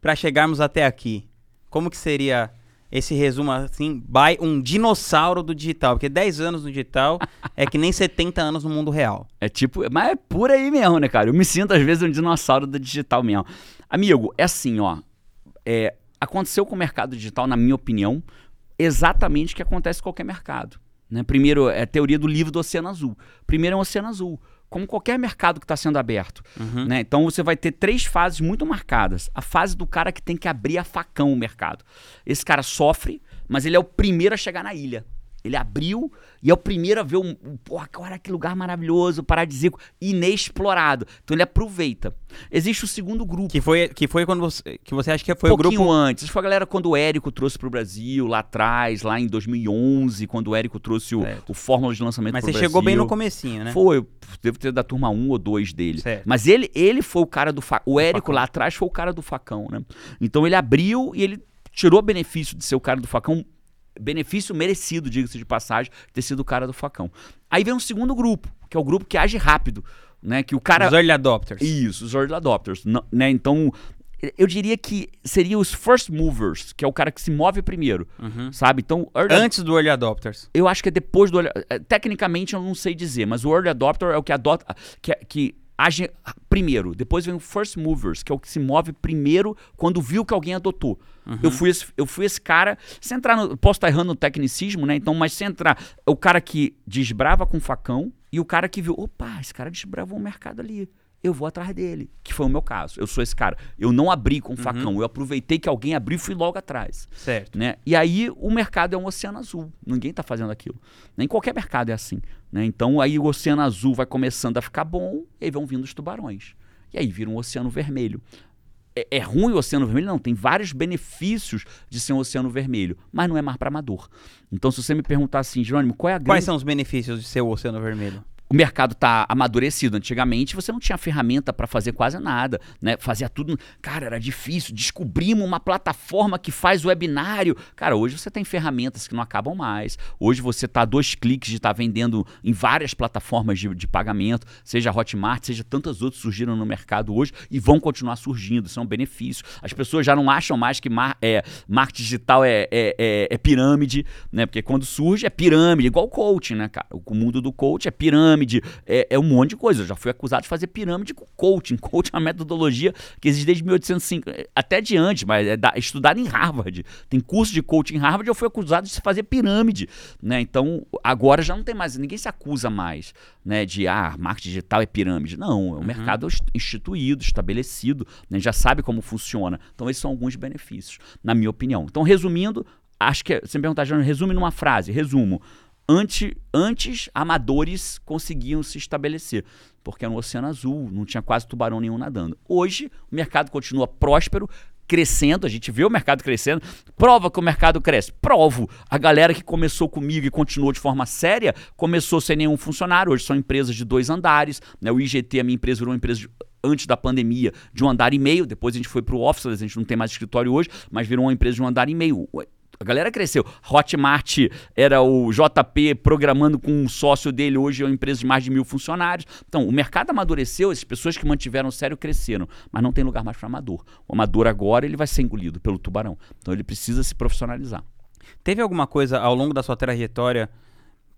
pra chegarmos até aqui. Como que seria esse resumo assim, by um dinossauro do digital? Porque 10 anos no digital é que nem 70 anos no mundo real. É tipo, mas é por aí mesmo, né, cara? Eu me sinto às vezes um dinossauro do digital mesmo. Amigo, é assim, ó. É, aconteceu com o mercado digital, na minha opinião, exatamente o que acontece com qualquer mercado. Né? Primeiro, é a teoria do livro do Oceano Azul. Primeiro é o Oceano Azul. Como qualquer mercado que está sendo aberto. Né? Então você vai ter três fases muito marcadas. A fase do cara que tem que abrir a facão o mercado. Esse cara sofre, mas ele é o primeiro a chegar na ilha. Ele abriu e é o primeiro a ver um. um porra, olha que lugar maravilhoso, paradisíaco, inexplorado. Então ele aproveita. Existe o segundo grupo. Que foi, que foi quando você. Que você acha que foi um o grupo. antes. Isso foi a galera quando o Érico trouxe pro Brasil, lá atrás, lá em 2011, quando o Érico trouxe o, Certo. o Fórmula de Lançamento Mas pro você chegou bem no Brasil. comecinho, né? Foi, devo ter da turma 1 ou 2 dele. Certo. Mas ele, ele foi o cara do facão. O Érico facão. lá atrás foi o cara do facão, né? Então ele abriu e ele tirou benefício de ser o cara do facão. Benefício merecido, diga-se de passagem, ter sido o cara do facão. Aí vem um segundo grupo, que é o grupo que age rápido, né? Que o cara. Os early adopters. Isso, os early adopters. Não- né? Então, eu diria que seria os first movers, que é o cara que se move primeiro, sabe? Então, early Antes do early adopters. eu acho que é depois do. early- eh, Tecnicamente eu não sei dizer, mas o early adopter é o que adota. Que, que age primeiro. Depois vem o first movers, que é o que se move primeiro quando viu que alguém adotou. Eu, fui esse, eu fui esse cara. Se entrar no. Posso estar errando no tecnicismo, né? Então, mas se entrar. O cara que desbrava com facão e o cara que viu. Opa, esse cara desbravou um mercado ali. Eu vou atrás dele. Que foi o meu caso. Eu sou esse cara. Eu não abri com facão. Eu aproveitei que alguém abriu e fui logo atrás Certo. né? E aí o mercado é um oceano azul. Ninguém está fazendo aquilo. Nem qualquer mercado é assim. Né? Então aí o oceano azul vai começando a ficar bom e aí vão vindo os tubarões. E aí vira um oceano vermelho. É, é ruim o oceano vermelho? Não, tem vários benefícios de ser um oceano vermelho, mas não é mar para amador. Então se você me perguntar assim, Jerônimo, qual é a Quais grande... são os benefícios de ser o Oceano Vermelho? O mercado está amadurecido. Antigamente você não tinha ferramenta para fazer quase nada, né? Fazia tudo, cara, era difícil. Descobrimos uma plataforma que faz webinário. Cara, hoje você tem ferramentas que não acabam mais. Hoje você tá a dois cliques de estar vendendo em várias plataformas de, de pagamento, seja Hotmart, seja tantas outras surgiram no mercado hoje e vão continuar surgindo. Isso é um benefício. As pessoas já não acham mais que mar, é, marketing digital é, é, é- é pirâmide, né? Porque quando surge é pirâmide, igual coaching, né, cara? O mundo do coach é pirâmide, é, é um monte de coisa. Eu já fui acusado de fazer pirâmide com coaching. Coaching é uma metodologia que existe desde 1805, até de antes, mas é, da, é estudada em Harvard. Tem curso de coaching em Harvard, eu fui acusado de fazer pirâmide, né? Então, agora já não tem mais, ninguém se acusa mais, né, de ah, marketing digital é pirâmide. Não, é um mercado est- instituído, estabelecido, né, já sabe como funciona. Então, esses são alguns benefícios, na minha opinião. Então, resumindo, acho que você me perguntar, resume numa frase, resumo. Antes, antes, amadores conseguiam se estabelecer, porque era um oceano azul, não tinha quase tubarão nenhum nadando. Hoje, o mercado continua próspero, crescendo, a gente vê o mercado crescendo. Prova que o mercado cresce. Provo. A galera que começou comigo e continuou de forma séria, começou sem nenhum funcionário. Hoje são empresas de dois andares. Né? O IGT, a minha empresa, virou uma empresa de- antes da pandemia de um andar e meio. Depois a gente foi para o office, a gente não tem mais escritório hoje, mas virou uma empresa de um andar e meio. A galera cresceu. Hotmart era o JP programando com um sócio dele, hoje é uma empresa de mais de mil funcionários. Então, o mercado amadureceu, as pessoas que mantiveram sério cresceram, mas não tem lugar mais para amador. O amador agora ele vai ser engolido pelo tubarão. Então, ele precisa se profissionalizar. Teve alguma coisa ao longo da sua trajetória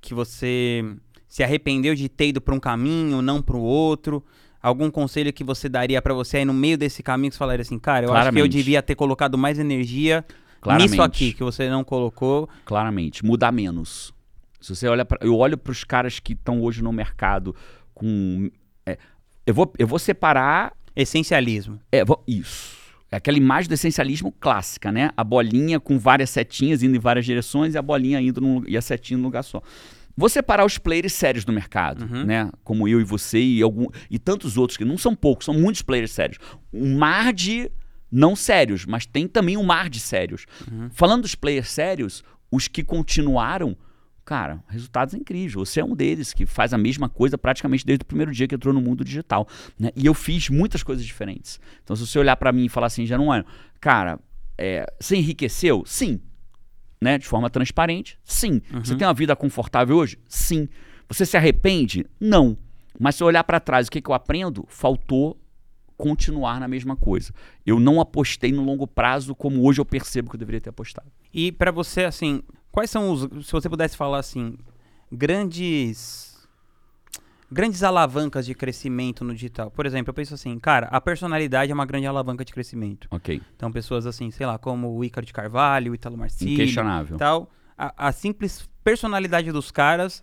que você se arrependeu de ter ido para um caminho, não para o outro? Algum conselho que você daria para você aí no meio desse caminho que você falaria assim, cara, eu acho que eu Claramente. devia ter colocado mais energia Claramente. nisso aqui que você não colocou. Claramente. Mudar menos. Se você olha para. Eu olho para os caras que estão hoje no mercado com. é, eu, vou, eu vou separar. Essencialismo. É, vou- isso. É aquela imagem do essencialismo clássica, né? A bolinha com várias setinhas indo em várias direções e a bolinha indo num, e a setinha num lugar só. Vou separar os players sérios do mercado, Uhum. né? Como eu e você e, algum, e tantos outros, que não são poucos, são muitos players sérios. Um mar de não sérios, mas tem também um mar de sérios. Falando dos players sérios, os que continuaram, cara, resultados incríveis. Você é um deles que faz a mesma coisa praticamente desde o primeiro dia que entrou no mundo digital. né? E eu fiz muitas coisas diferentes. Então, se você olhar pra mim e falar assim, Januário, cara, é, você enriqueceu? Sim. Né? De forma transparente? Sim. Você tem uma vida confortável hoje? Sim. Você se arrepende? Não. Mas se eu olhar pra trás, o que, que eu aprendo? Faltou continuar na mesma coisa. Eu não apostei no longo prazo como hoje eu percebo que eu deveria ter apostado. E pra você, assim, quais são os. Se você pudesse falar assim, grandes. Grandes alavancas de crescimento no digital. Por exemplo, eu penso assim, cara, a personalidade é uma grande alavanca de crescimento. Ok. Então, pessoas assim, sei lá, como o Ícaro de Carvalho, o Italo Marcílio Inquestionável. e tal. A, a simples personalidade dos caras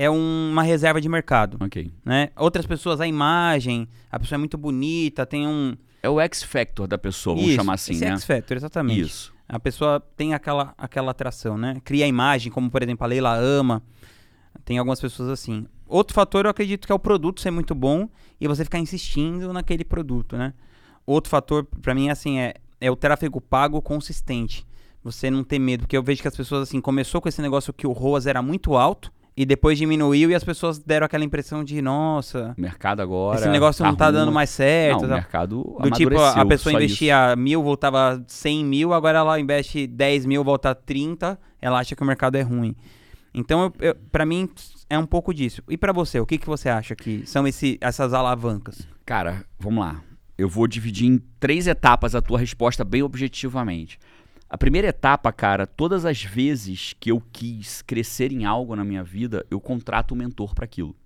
é um- uma reserva de mercado, Ok. né? Outras pessoas, a imagem, a pessoa é muito bonita, tem um... É o X Factor da pessoa, vamos Isso, chamar assim, esse né? X Factor, exatamente. Isso. A pessoa tem aquela, aquela atração, né? Cria a imagem, como por exemplo a Leila ama. Tem algumas pessoas assim. Outro fator eu acredito que é o produto ser muito bom e você ficar insistindo naquele produto, né? Outro fator pra mim assim é, é o tráfego pago consistente. Você não ter medo, porque eu vejo que as pessoas assim começou com esse negócio que o ROAS era muito alto e depois diminuiu e as pessoas deram aquela impressão de nossa, O mercado agora. esse negócio não tá ruim. dando mais certo. Não, o tá? mercado Do tipo, a- pessoa investia mil, voltava 100 mil, agora ela investe 10 mil, volta 30, ela acha que o mercado é ruim. Então, eu, eu, para mim, é um pouco disso. E pra você, o que, que você acha que são esse, essas alavancas? isso. Cara, vamos lá. Eu vou dividir em três etapas a tua resposta bem objetivamente. A primeira etapa, cara, todas as vezes que eu quis crescer em algo na minha vida, eu contrato um mentor para aquilo.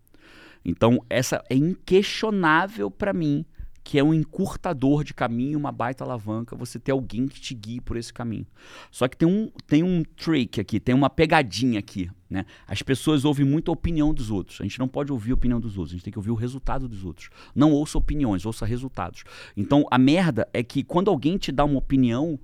Então, essa é inquestionável para mim, que é um encurtador de caminho, uma baita alavanca, você ter alguém que te guie por esse caminho. Só que tem um, tem um trick aqui, tem uma pegadinha aqui, né? As pessoas ouvem muito a opinião dos outros. A gente não pode ouvir a opinião dos outros, a gente tem que ouvir o resultado dos outros. Não ouça opiniões, ouça resultados. Então, a merda é que quando alguém te dá uma opinião,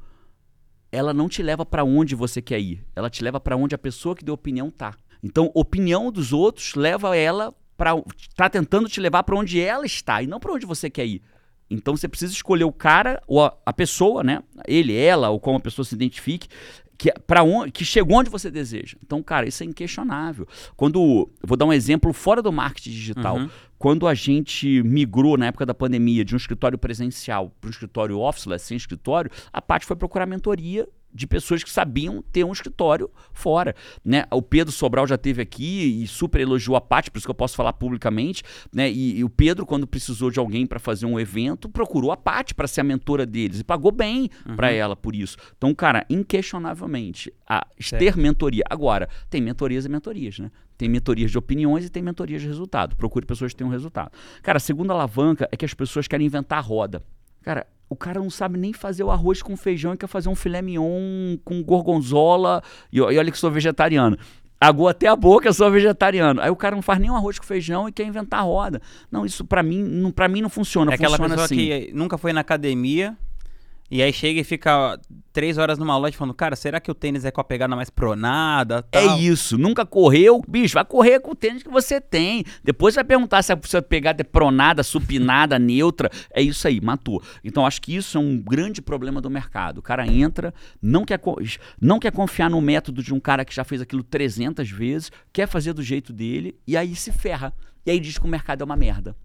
ela não te leva para onde você quer ir. Ela te leva para onde a pessoa que deu opinião tá. Então, opinião dos outros leva ela para tá tentando te levar para onde ela está e não para onde você quer ir. Então você precisa escolher o cara ou a, a pessoa, né? Ele, ela ou como a pessoa se identifique, que para onde que chegou onde você deseja. Então, cara, isso é inquestionável. Quando vou dar um exemplo fora do marketing digital, Uhum. Quando a gente migrou na época da pandemia de um escritório presencial para um escritório officeless, sem escritório, a Paty foi procurar mentoria de pessoas que sabiam ter um escritório fora, né? O Pedro Sobral já teve aqui e super elogiou a Paty, por isso que eu posso falar publicamente, né? E, e o Pedro, quando precisou de alguém para fazer um evento, procurou a Paty para ser a mentora deles e pagou bem para ela por isso. Então, cara, inquestionavelmente, a ter mentoria. Agora, tem mentorias e mentorias, né? Tem mentorias de opiniões e tem mentorias de resultado. Procure pessoas que tenham resultado. Cara, a segunda alavanca é que as pessoas querem inventar a roda. Cara, o cara não sabe nem fazer o arroz com feijão e quer fazer um filé mignon com gorgonzola. E, e olha que sou vegetariano. Agou até a boca, eu sou vegetariano. Aí o cara não faz nem um arroz com feijão e quer inventar a roda. Não, isso pra mim, não, pra mim não funciona. é aquela funciona pessoa assim. que nunca foi na academia e aí chega e fica três horas numa loja falando, cara, será que o tênis é com a pegada mais pronada? É tal? isso, nunca correu, bicho, vai correr com o tênis que você tem. Depois vai perguntar se a sua pegada é pronada, supinada, neutra. É isso aí, matou. Então acho que isso é um grande problema do mercado. O cara entra, não quer, não quer confiar no método de um cara que já fez aquilo 300 vezes, quer fazer do jeito dele e aí se ferra. E aí diz que o mercado é uma merda.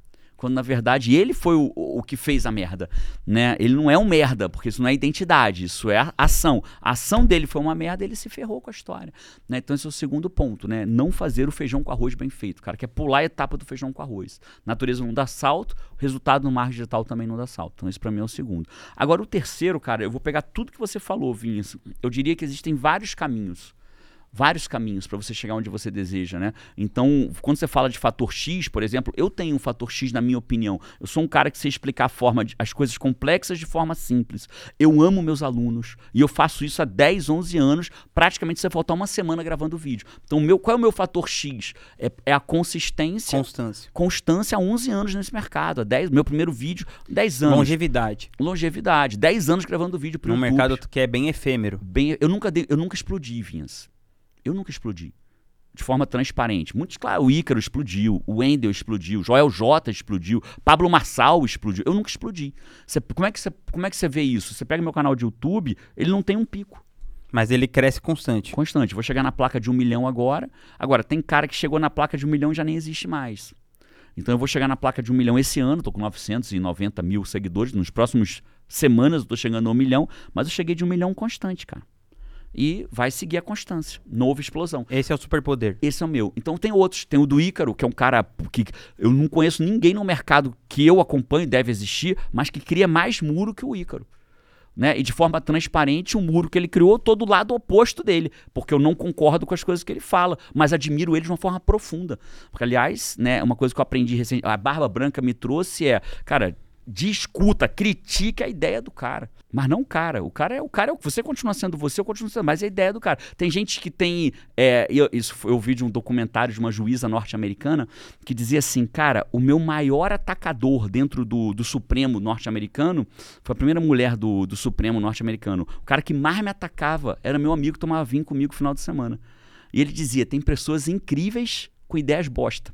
Quando na verdade ele foi o, o que fez a merda, né? Ele não é um merda, porque isso não é identidade, isso é ação. A ação dele foi uma merda, ele se ferrou com a história, né? Então esse é o segundo ponto, né? Não fazer o feijão com arroz bem feito, cara, que é pular a etapa do feijão com arroz. Natureza não dá salto, resultado no marketing digital também não dá salto. Então esse para mim é o segundo. Agora o terceiro, cara, eu vou pegar tudo que você falou, Vinícius. Eu diria que existem vários caminhos vários caminhos para você chegar onde você deseja, né? Então, quando você fala de fator X, por exemplo, eu tenho um fator X na minha opinião. Eu sou um cara que sei explicar forma de, as coisas complexas de forma simples. Eu amo meus alunos e eu faço isso há 10, 11 anos, praticamente você faltar uma semana gravando vídeo. Então, meu, qual é o meu fator X? É, é a consistência. Constância. Constância há 11 anos nesse mercado. Há 10, meu primeiro vídeo, 10 anos. Longevidade. Longevidade. 10 anos gravando vídeo Num YouTube. mercado que é bem efêmero. Bem, eu nunca dei, eu nunca explodi, Vinhas. Eu nunca explodi. De forma transparente. Muitos, claro, o Ícaro explodiu, o Wendel explodiu, o Joel J explodiu, Pablo Marçal explodiu. Eu nunca explodi. Você- como, é que você, como é que você vê isso? Você pega meu canal de YouTube, ele não tem um pico Mas ele cresce constante. constante. Vou chegar na placa de um milhão agora. Agora, tem cara que chegou na placa de um milhão e já nem existe mais. Então eu vou chegar na placa de um milhão esse ano, tô com 990 mil seguidores. Nos próximos semanas eu tô chegando a um milhão, mas eu cheguei de um milhão constante, cara. E vai seguir a constância. Novo explosão. Esse é o superpoder. Esse é o meu. Então tem outros. Tem o do Ícaro, que é um cara que eu não conheço ninguém no mercado que eu acompanho, deve existir, mas que cria mais muro que o Ícaro. Né? E de forma transparente, o muro que ele criou, todo o lado oposto dele. Porque eu não concordo com as coisas que ele fala, mas admiro ele de uma forma profunda. Porque, aliás, né, uma coisa que eu aprendi recentemente, a Barba Branca me trouxe é, cara, discuta, critique a ideia do cara. Mas não o cara. O cara é o cara. É, você continua sendo você, eu continuo sendo. Mas é a ideia do cara. Tem gente que tem. é, eu, isso eu vi de um documentário de uma juíza norte-americana que dizia assim: cara, o meu maior atacador dentro do, do Supremo norte-americano foi a primeira mulher do, do Supremo norte-americano. O cara que mais me atacava era meu amigo que tomava vinho comigo no final de semana. E ele dizia: tem pessoas incríveis com ideias bosta.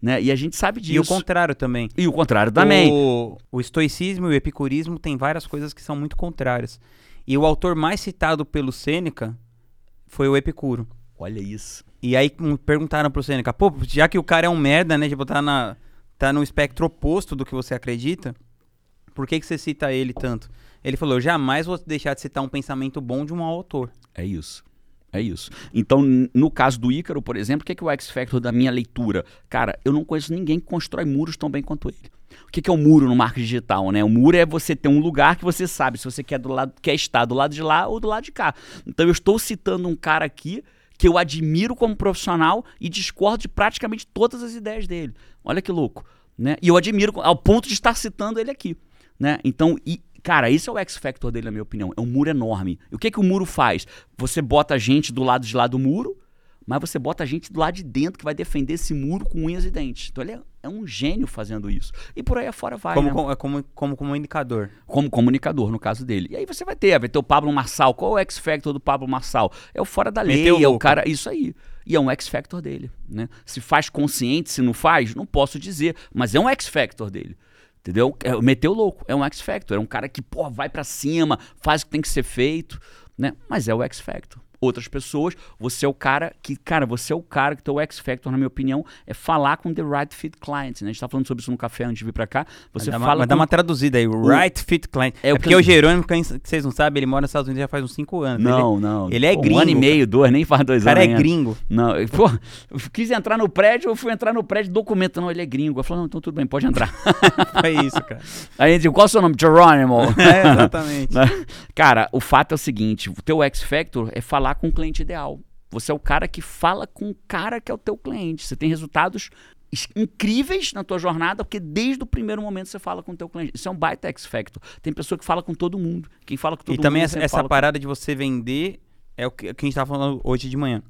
Né? E a gente sabe disso. E o contrário também. E o contrário também. O, o estoicismo e o epicurismo têm várias coisas que são muito contrárias. E o autor mais citado pelo Sêneca foi o Epicuro. Olha isso. E aí perguntaram pro Sêneca, pô, já que o cara é um merda, né, tipo, tá, na, tá no espectro oposto do que você acredita, por que, que você cita ele tanto? Ele falou, eu jamais vou deixar de citar um pensamento bom de um autor. É isso. É isso. Então, no caso do Ícaro, por exemplo, o que é, que é o X-Factor da minha leitura? Cara, eu não conheço ninguém que constrói muros tão bem quanto ele. O que, que é o muro no marketing digital, né? O muro é você ter um lugar que você sabe se você quer, do lado, quer estar do lado de lá ou do lado de cá. Então, eu estou citando um cara aqui que eu admiro como profissional e discordo de praticamente todas as ideias dele. Olha que louco. Né? E eu admiro ao ponto de estar citando ele aqui. Né? Então, e, cara, esse é o X-Factor dele, na minha opinião. É um muro enorme. E o que, que o muro faz? Você bota a gente do lado de lá do muro, mas você bota a gente do lado de dentro que vai defender esse muro com unhas e dentes. Então ele é, é um gênio fazendo isso. E por aí afora vai, Como, né? como, como, como comunicador. como comunicador, no caso dele. E aí você vai ter, vai ter o Pablo Marçal. Qual é o X-Factor do Pablo Marçal? É o fora da lei, Meteu é o cara, isso aí. E é um X-Factor dele, né? Se faz consciente, se não faz, não posso dizer, mas é um X-Factor dele. Entendeu? É, meteu louco, é um X-Factor, é um cara que, pô, vai pra cima, faz o que tem que ser feito, né? Mas é o X-Factor. Outras pessoas, você é o cara que, cara, você é o cara que tem o X-Factor, na minha opinião, é falar com the right fit client. Né? A gente tá falando sobre isso no café antes de vir pra cá. Você dar, fala dar com uma traduzida aí, right fit client. É É, o que porque o Jerônimo, que vocês não sabem, ele mora nos Estados Unidos já faz uns 5 anos. Não, não. ele é gringo, Um ano e meio, dois, nem faz dois O cara anos. é ainda. gringo. Não, pô, eu quis entrar no prédio, eu fui entrar no prédio, documento, não, ele é gringo. Eu falei, não, então tudo bem, pode entrar. Foi isso, cara. Aí ele disse, qual é o seu nome? Jerônimo. É, exatamente. Cara, o fato é o seguinte: o teu X-Factor é falar com o cliente ideal. Você é o cara que fala com o cara que é o teu cliente. Você tem resultados is- incríveis na tua jornada, porque desde o primeiro momento você fala com o teu cliente. Isso é um baita X-Factor. Tem pessoa que fala com todo mundo. Quem fala com todo E mundo também essa, essa fala com- parada de você vender é o que, que a gente tava falando hoje de manhã.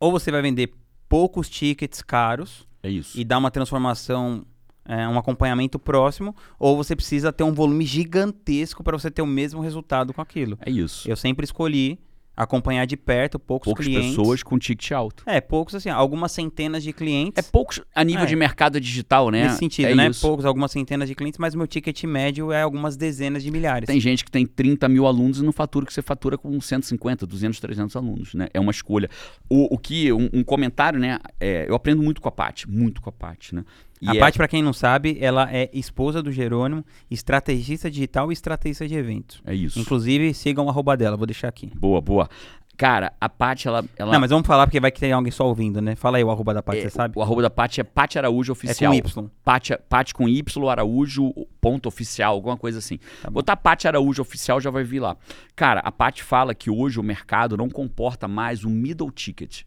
Ou você vai vender poucos tickets caros É isso. e dar uma transformação, é, um acompanhamento próximo, ou você precisa ter um volume gigantesco para você ter o mesmo resultado com aquilo. É isso. Eu sempre escolhi acompanhar de perto poucos Poucas clientes. pessoas com ticket alto. É, poucos assim, algumas centenas de clientes. É poucos a nível É. de mercado digital, né? Nesse sentido, é né? Isso. Poucos, algumas centenas de clientes, mas meu ticket médio é algumas dezenas de milhares. Tem gente que tem 30 mil alunos e não fatura que você fatura com 150, 200, 300 alunos, né? É uma escolha. O, o que, um, um comentário, né? é, eu aprendo muito com a Paty, muito com a Paty, né? A E é- Paty, pra quem não sabe, ela é esposa do Jerônimo, estrategista digital e estrategista de eventos. É isso. Inclusive, sigam o arroba dela, vou deixar aqui. Boa, boa. Cara, a Paty, ela. ela Não, mas vamos falar porque vai que tem alguém só ouvindo, né? Fala aí o arroba da Paty, é, você sabe? O arroba da Paty é Paty Araújo É Oficial. com Y. Paty, Paty com Y, Araújo, ponto oficial, alguma coisa assim. Tá. Botar Paty Araújo Oficial já vai vir lá. Cara, a Paty fala que hoje o mercado não comporta mais um middle ticket.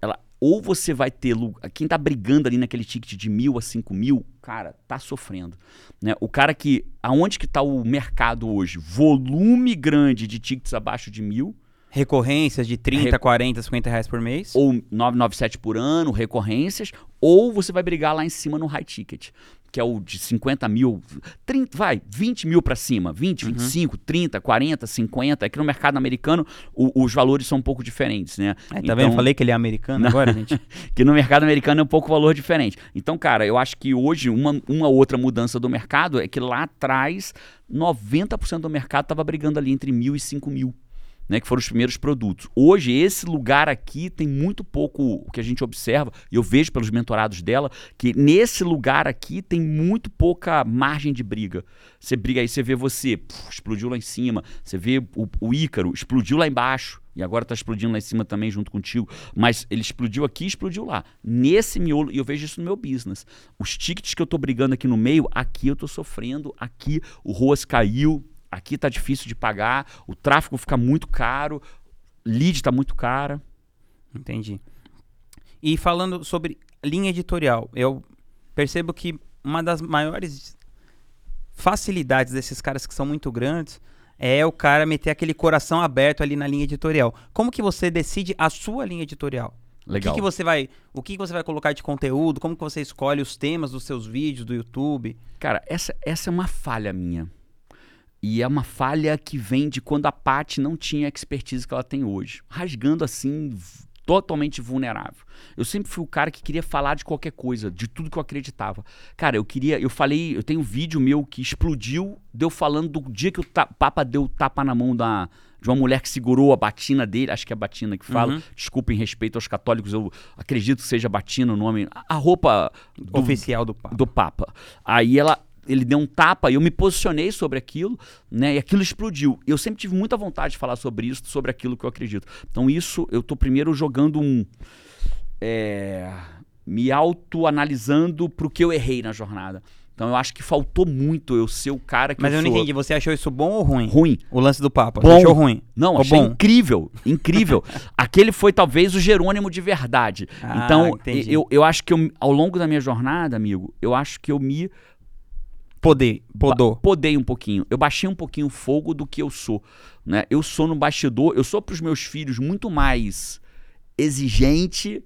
Ela, ou você vai ter. Quem tá brigando ali naquele ticket de mil a cinco mil, cara, tá sofrendo. Né? O cara que. Aonde que tá o mercado hoje? Volume grande de tickets abaixo de mil. Recorrências de 30, Re- 40, 50 reais por mês. ou 997 por ano, recorrências, ou você vai brigar lá em cima no high ticket, que é o de 50 mil, 30, vai, 20 mil para cima, 20, 25, 30, 40, 50. Aqui no mercado americano o- os valores são um pouco diferentes, né? É, tá vendo? Falei que ele é americano agora, gente. que no mercado americano é um pouco valor diferente. Então, cara, eu acho que hoje uma, uma outra mudança do mercado é que lá atrás 90% do mercado estava brigando ali entre mil e cinco mil. Né, que foram os primeiros produtos. Hoje, esse lugar aqui tem muito pouco o que a gente observa, e eu vejo pelos mentorados dela, que nesse lugar aqui tem muito pouca margem de briga. Você briga aí, você vê você, puf, explodiu lá em cima, você vê o, o Ícaro, explodiu lá embaixo, e agora está explodindo lá em cima também junto contigo. Mas ele explodiu aqui explodiu lá. Nesse miolo, e eu vejo isso no meu business. Os tickets que eu estou brigando aqui no meio, aqui eu estou sofrendo, aqui o ROAS caiu, aqui tá difícil de pagar, o tráfego fica muito caro, lead tá muito cara. Entendi. E falando sobre linha editorial, eu percebo que uma das maiores facilidades desses caras que são muito grandes é o cara meter aquele coração aberto ali na linha editorial. Como que você decide a sua linha editorial? O Legal. que, que você vai, o que, que você vai colocar de conteúdo? Como que você escolhe os temas dos seus vídeos do YouTube? Cara, essa, essa é uma falha minha. E é uma falha que vem de quando a Paty não tinha a expertise que ela tem hoje. Rasgando assim, totalmente vulnerável. Eu sempre fui o cara que queria falar de qualquer coisa, de tudo que eu acreditava. Cara, eu queria, eu falei, eu tenho um vídeo meu que explodiu, deu falando do dia que o Papa deu tapa na mão da, de uma mulher que segurou a batina dele, acho que é a batina que fala. Uhum. Desculpa em respeito aos católicos, eu acredito que seja batina o nome. A a roupa do, Oficial do Papa. do Papa. Aí ela, ele deu um tapa e eu me posicionei sobre aquilo, né? E aquilo explodiu. Eu sempre tive muita vontade de falar sobre isso, sobre aquilo que eu acredito. Então isso, eu tô primeiro jogando um... é, me autoanalisando pro que eu errei na jornada. Então eu acho que faltou muito eu ser o cara que Mas eu não sou. entendi, você achou isso bom ou ruim? Ruim. O lance do Papa. Bom. Achou ruim? Não, Ou achei bom? incrível, incrível. Aquele foi talvez o Jerônimo de verdade. Ah, então, entendi. eu, eu acho que eu, ao longo da minha jornada, amigo, eu acho que eu me Poder, podou. Podei um pouquinho. Eu baixei um pouquinho o fogo do que eu sou. Né? Eu sou no bastidor, eu sou para os meus filhos muito mais exigente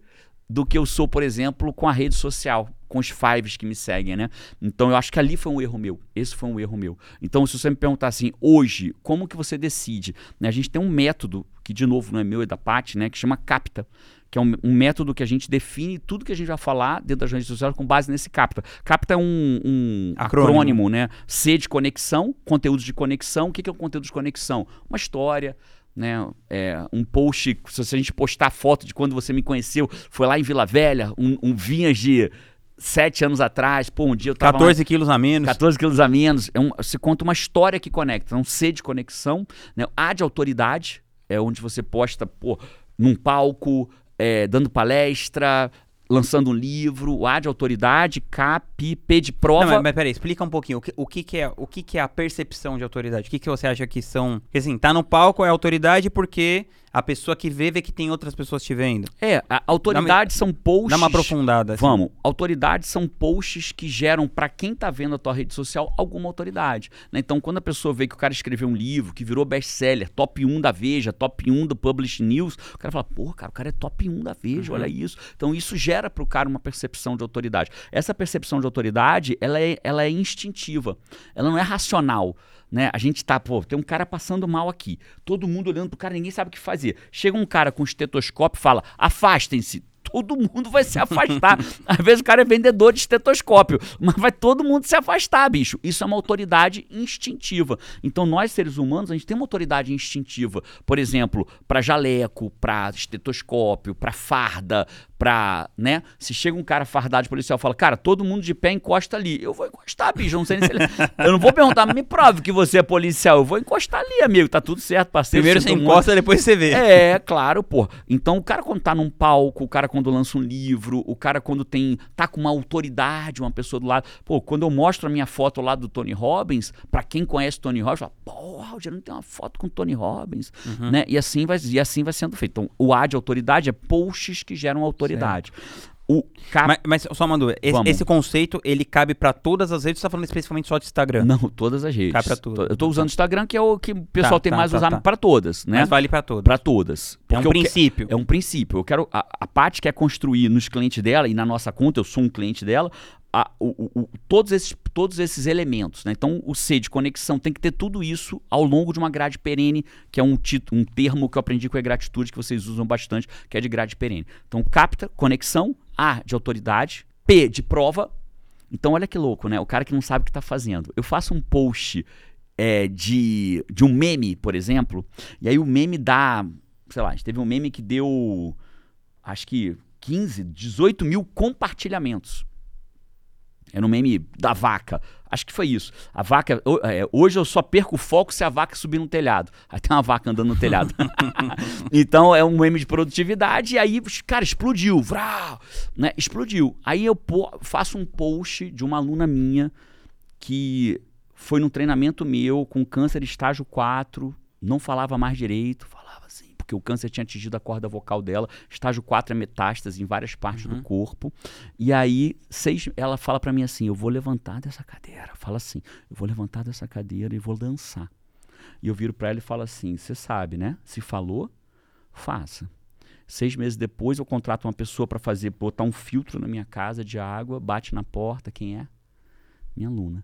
do que eu sou, por exemplo, com a rede social, com os fives que me seguem, né? Então eu acho que ali foi um erro meu. Esse foi um erro meu. Então, se você me perguntar assim, hoje, como que você decide? Né? A gente tem um método, que de novo não é meu, é da Paty, né? Que chama CAPTA. Que é um, um método que a gente define tudo que a gente vai falar dentro das redes sociais com base nesse CAPTA. CAPTA é um, um Acrônimo. acrônimo, né? C de conexão, conteúdos de conexão. O que que é um conteúdo de conexão? Uma história, né? É, um post, se a gente postar foto de quando você me conheceu, foi lá em Vila Velha, um, um vinhas de sete anos atrás, pô, um dia eu tava lá- 14 quilos a menos. 14 quilos a menos. É um, você conta uma história que conecta. Então, C de conexão. Né? A de autoridade é onde você posta, pô, num palco, é, dando palestra, lançando um livro. O A de autoridade, CAP, P de prova. Não, mas, mas peraí, explica um pouquinho. O que, o que, que é, o que, que é a percepção de autoridade? O que, que você acha que são. Assim, tá no palco é autoridade porque a pessoa que vê vê que tem outras pessoas te vendo. É, a autoridade são posts. Dá uma aprofundada. assim. Vamos. Autoridades são posts que geram para quem tá vendo a tua rede social alguma autoridade. né? Então, quando a pessoa vê que o cara escreveu um livro, que virou best-seller, top 1 da Veja, top 1 do Publish News, o cara fala, pô, cara, o cara é top 1 da Veja, Uhum. olha isso. Então, isso gera pro cara uma percepção de autoridade. Essa percepção de autoridade, ela é, ela é instintiva. Ela não é racional. Né? A gente tá, pô, tem um cara passando mal aqui. Todo mundo olhando pro cara, ninguém sabe o que fazer. Chega um cara com estetoscópio e fala: afastem-se. Todo mundo vai se afastar. Às vezes o cara é vendedor de estetoscópio, mas vai todo mundo se afastar, bicho. Isso é uma autoridade instintiva. Então nós seres humanos, a gente tem uma autoridade instintiva. Por exemplo, para jaleco, para estetoscópio, para farda, pra, né? Se chega um cara fardado de policial e fala, cara, todo mundo de pé encosta ali. Eu vou encostar, bicho. Eu não sei nem se ele... Eu não vou perguntar, me prove que você é policial. Eu vou encostar ali, amigo. Tá tudo certo, parceiro. Primeiro você encosta, depois você vê. É, claro, pô. Então o cara quando tá num palco, o cara quando lança um livro, o cara quando tem. tá com uma autoridade, uma pessoa do lado. Pô, quando eu mostro a minha foto lá do Tony Robbins, pra quem conhece Tony Robbins, fala, porra, o Gerando tem uma foto com Tony Robbins. Uhum. Né? E, assim vai, e assim vai sendo feito. Então, o A de autoridade é posts que geram autoridade. Certo. O cap... mas, mas só dúvida, esse, esse conceito ele cabe para todas as redes? Você está falando especificamente só de Instagram? Não, todas as redes. Cabe para tudo. Eu estou usando o Instagram que é o que o pessoal tá, tem tá, mais tá, usado tá. para todas, né? Mas vale para todas. Para todas. é um princípio. Que, é um princípio. Eu quero a, a parte quer construir nos clientes dela e na nossa conta, eu sou um cliente dela, a, o, o, todos, esses, todos esses elementos. Né? Então, o C de conexão tem que ter tudo isso ao longo de uma grade perene, que é um, um termo que eu aprendi com a gratitude, que vocês usam bastante, que é de grade perene. Então, capta, conexão, A de autoridade, P de prova. Então, olha que louco, né? O cara que não sabe o que está fazendo. Eu faço um post é, de, de um meme, por exemplo, e aí o meme dá, sei lá, a gente teve um meme que deu, acho que 15, 18 mil compartilhamentos. É no meme da vaca. Acho que foi isso. A vaca. É, hoje eu só perco o foco se a vaca subir no telhado. Aí tem uma vaca andando no telhado. então é um meme de produtividade. E aí, cara, explodiu. Vrau, né? Explodiu. Aí eu faço um post de uma aluna minha que foi num treinamento meu com câncer estágio 4, não falava mais direito, porque o câncer tinha atingido a corda vocal dela. Estágio 4 é metástase em várias partes uhum. do corpo. E aí, seis, ela fala para mim assim: eu vou levantar dessa cadeira. Fala assim: eu vou levantar dessa cadeira e vou dançar. E eu viro para ela e falo assim: você sabe, né? Se falou, faça. Seis meses depois, eu contrato uma pessoa para fazer, botar um filtro na minha casa de água, bate na porta. Quem é? Minha aluna.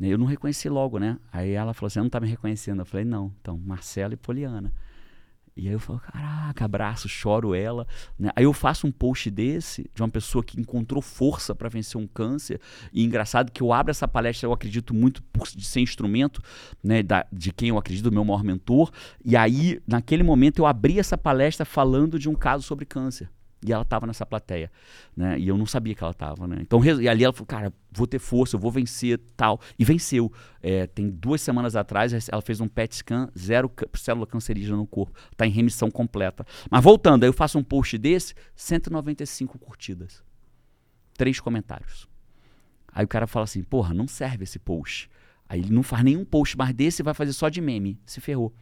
Eu não reconheci logo, né? Aí ela falou assim: não tá me reconhecendo. Eu falei: não. Então, Marcela e Poliana. E aí eu falo, caraca, abraço, choro ela. Né? Aí eu faço um post desse, de uma pessoa que encontrou força para vencer um câncer. E engraçado que eu abro essa palestra, eu acredito muito por, ser instrumento né, da, de quem eu acredito, meu maior mentor. E aí, naquele momento, eu abri essa palestra falando de um caso sobre câncer. E ela estava nessa plateia, né? E eu não sabia que ela estava, né? Então, e ali ela falou, cara, vou ter força, eu vou vencer, tal. E venceu. É, tem duas semanas atrás, ela fez um PET scan, zero célula cancerígena no corpo. Está em remissão completa. Mas voltando, aí eu faço um post desse, 195 curtidas. Três comentários. Aí o cara fala assim, porra, não serve esse post. Aí ele não faz nenhum post mais desse e vai fazer só de meme. Se ferrou.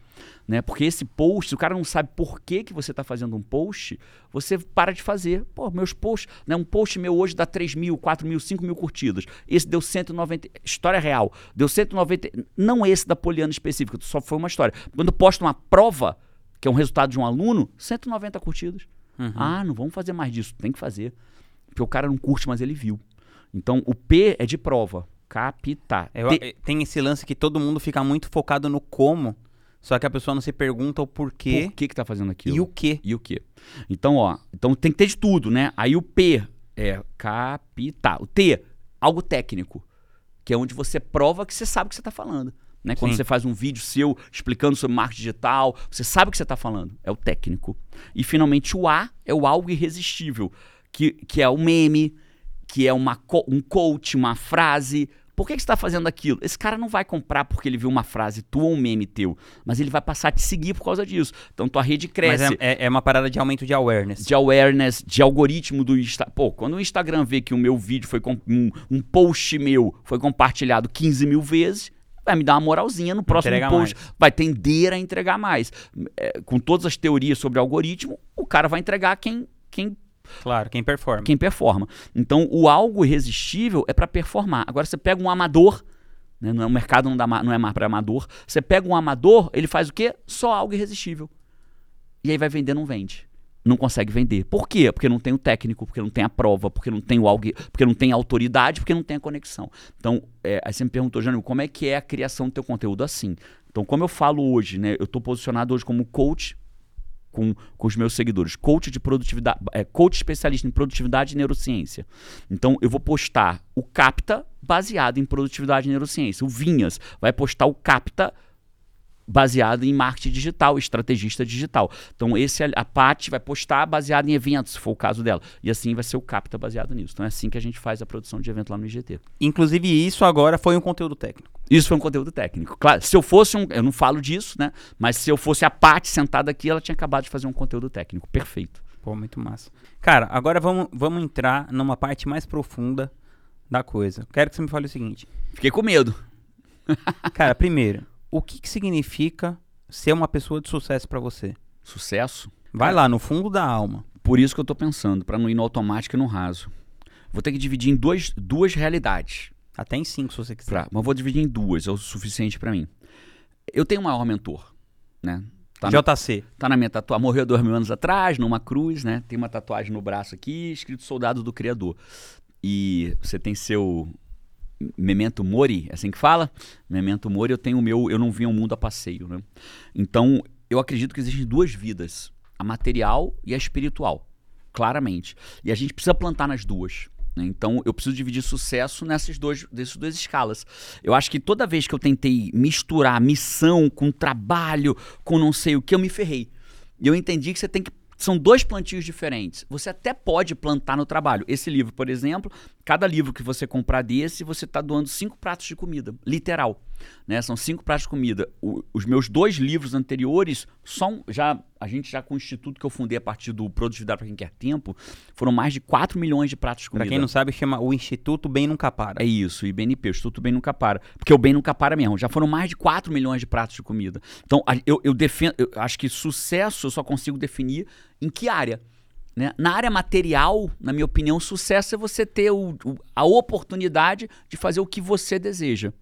Né? Porque esse post, se o cara não sabe por que, que você está fazendo um post, você para de fazer. Pô, meus posts, né? um post meu hoje dá 3 mil, 4 mil, 5 mil curtidas. Esse deu 190. História real. Deu 190. Não esse da Poliana específica, só foi uma história. Quando eu posto uma prova, que é um resultado de um aluno, 190 curtidas. Uhum. Ah, não vamos fazer mais disso. Tem que fazer. Porque o cara não curte, mas ele viu. Então o P é de prova captar. É, Te... Tem esse lance que todo mundo fica muito focado no como, só que a pessoa não se pergunta o porquê. Por que que tá fazendo aquilo? E o quê? E o quê? Então, ó, então tem que ter de tudo, né? Aí o P é captar. O T, algo técnico, que é onde você prova que você sabe o que você está falando. Né? Quando Sim. você faz um vídeo seu explicando sobre marketing digital, você sabe o que você está falando. É o técnico. E finalmente o A é o algo irresistível, que, que é o meme, que é uma, um coach, uma frase, por que, que você está fazendo aquilo? Esse cara não vai comprar porque ele viu uma frase tua ou um meme teu, mas ele vai passar a te seguir por causa disso. Então tua rede cresce. Mas é, é, é uma parada de aumento de awareness. De awareness, de algoritmo do Instagram. Pô, quando o Instagram vê que o meu vídeo foi. Um, um post meu foi compartilhado 15 mil vezes, vai me dar uma moralzinha no próximo Entrega post. Mais. Vai tender a entregar mais. É, com todas as teorias sobre algoritmo, o cara vai entregar quem, quem Claro, quem performa. Quem performa. Então, o algo irresistível é para performar. Agora, você pega um amador, né, é, o mercado não, dá, não é mais para amador. Você pega um amador, ele faz o quê? Só algo irresistível. E aí vai vender, não vende. Não consegue vender. Por quê? Porque não tem o técnico, porque não tem a prova, porque não tem o algo, porque não tem autoridade, porque não tem a conexão. Então, é, aí você me perguntou, Jânio, como é que é a criação do teu conteúdo assim? Então, como eu falo hoje, né? Eu estou posicionado hoje como coach com, com os meus seguidores. Coach de produtividade, é, coach especialista em produtividade e neurociência. Então eu vou postar o Capta baseado em produtividade e neurociência. O Vinhas vai postar o Capta baseado em marketing digital, estrategista digital. Então, esse a Paty vai postar baseado em eventos, se for o caso dela. E assim vai ser o Capta baseado nisso. Então, é assim que a gente faz a produção de evento lá no IGT. Inclusive, isso agora foi um conteúdo técnico. Isso foi um conteúdo técnico. Claro, se eu fosse um. Eu não falo disso, né? Mas se eu fosse a Paty sentada aqui, ela tinha acabado de fazer um conteúdo técnico. Perfeito. Pô, muito massa. Cara, agora vamos, vamos entrar numa parte mais profunda da coisa. Quero que você me fale o seguinte. Fiquei com medo. Cara, primeiro, o que, que significa ser uma pessoa de sucesso para você? Sucesso? Vai lá, no fundo da alma. Por isso que eu tô pensando, para não ir no automático e no raso. Vou ter que dividir em dois, duas realidades. Até em cinco, se você quiser. Pra, mas vou dividir em duas, é o suficiente para mim. Eu tenho um maior mentor, né? Tá JC. Na, tá na minha tatuagem. Morreu dois mil anos atrás, numa cruz, né? Tem uma tatuagem no braço aqui, escrito Soldado do Criador. E você tem seu Memento Mori, é assim que fala? Memento Mori, eu tenho o meu, eu não vi o mundo a passeio, né? Então, eu acredito que existem duas vidas, a material e a espiritual, claramente. E a gente precisa plantar nas duas. Né? Então, eu preciso dividir sucesso nessas duas, dessas duas escalas. Eu acho que toda vez que eu tentei misturar missão com trabalho, com não sei o que, eu me ferrei. E eu entendi que você tem que são dois plantios diferentes. Você até pode plantar no trabalho. Esse livro, por exemplo, cada livro que você comprar desse, você está doando cinco pratos de comida, literal. Né? São cinco pratos de comida. O, os meus dois livros anteriores são já a gente já com o instituto que eu fundei a partir do Produtividade para quem quer tempo, foram mais de 4 milhões de pratos de comida. Para quem não sabe, chama o Instituto Bem Nunca Para. É isso, IBNP, o Instituto Bem Nunca Para. Porque o Bem Nunca Para mesmo. Já foram mais de 4 milhões de pratos de comida. Então, eu, eu defendo, eu acho que sucesso eu só consigo definir em que área. Né? Na área material, na minha opinião, sucesso é você ter o, o, a oportunidade de fazer o que você deseja.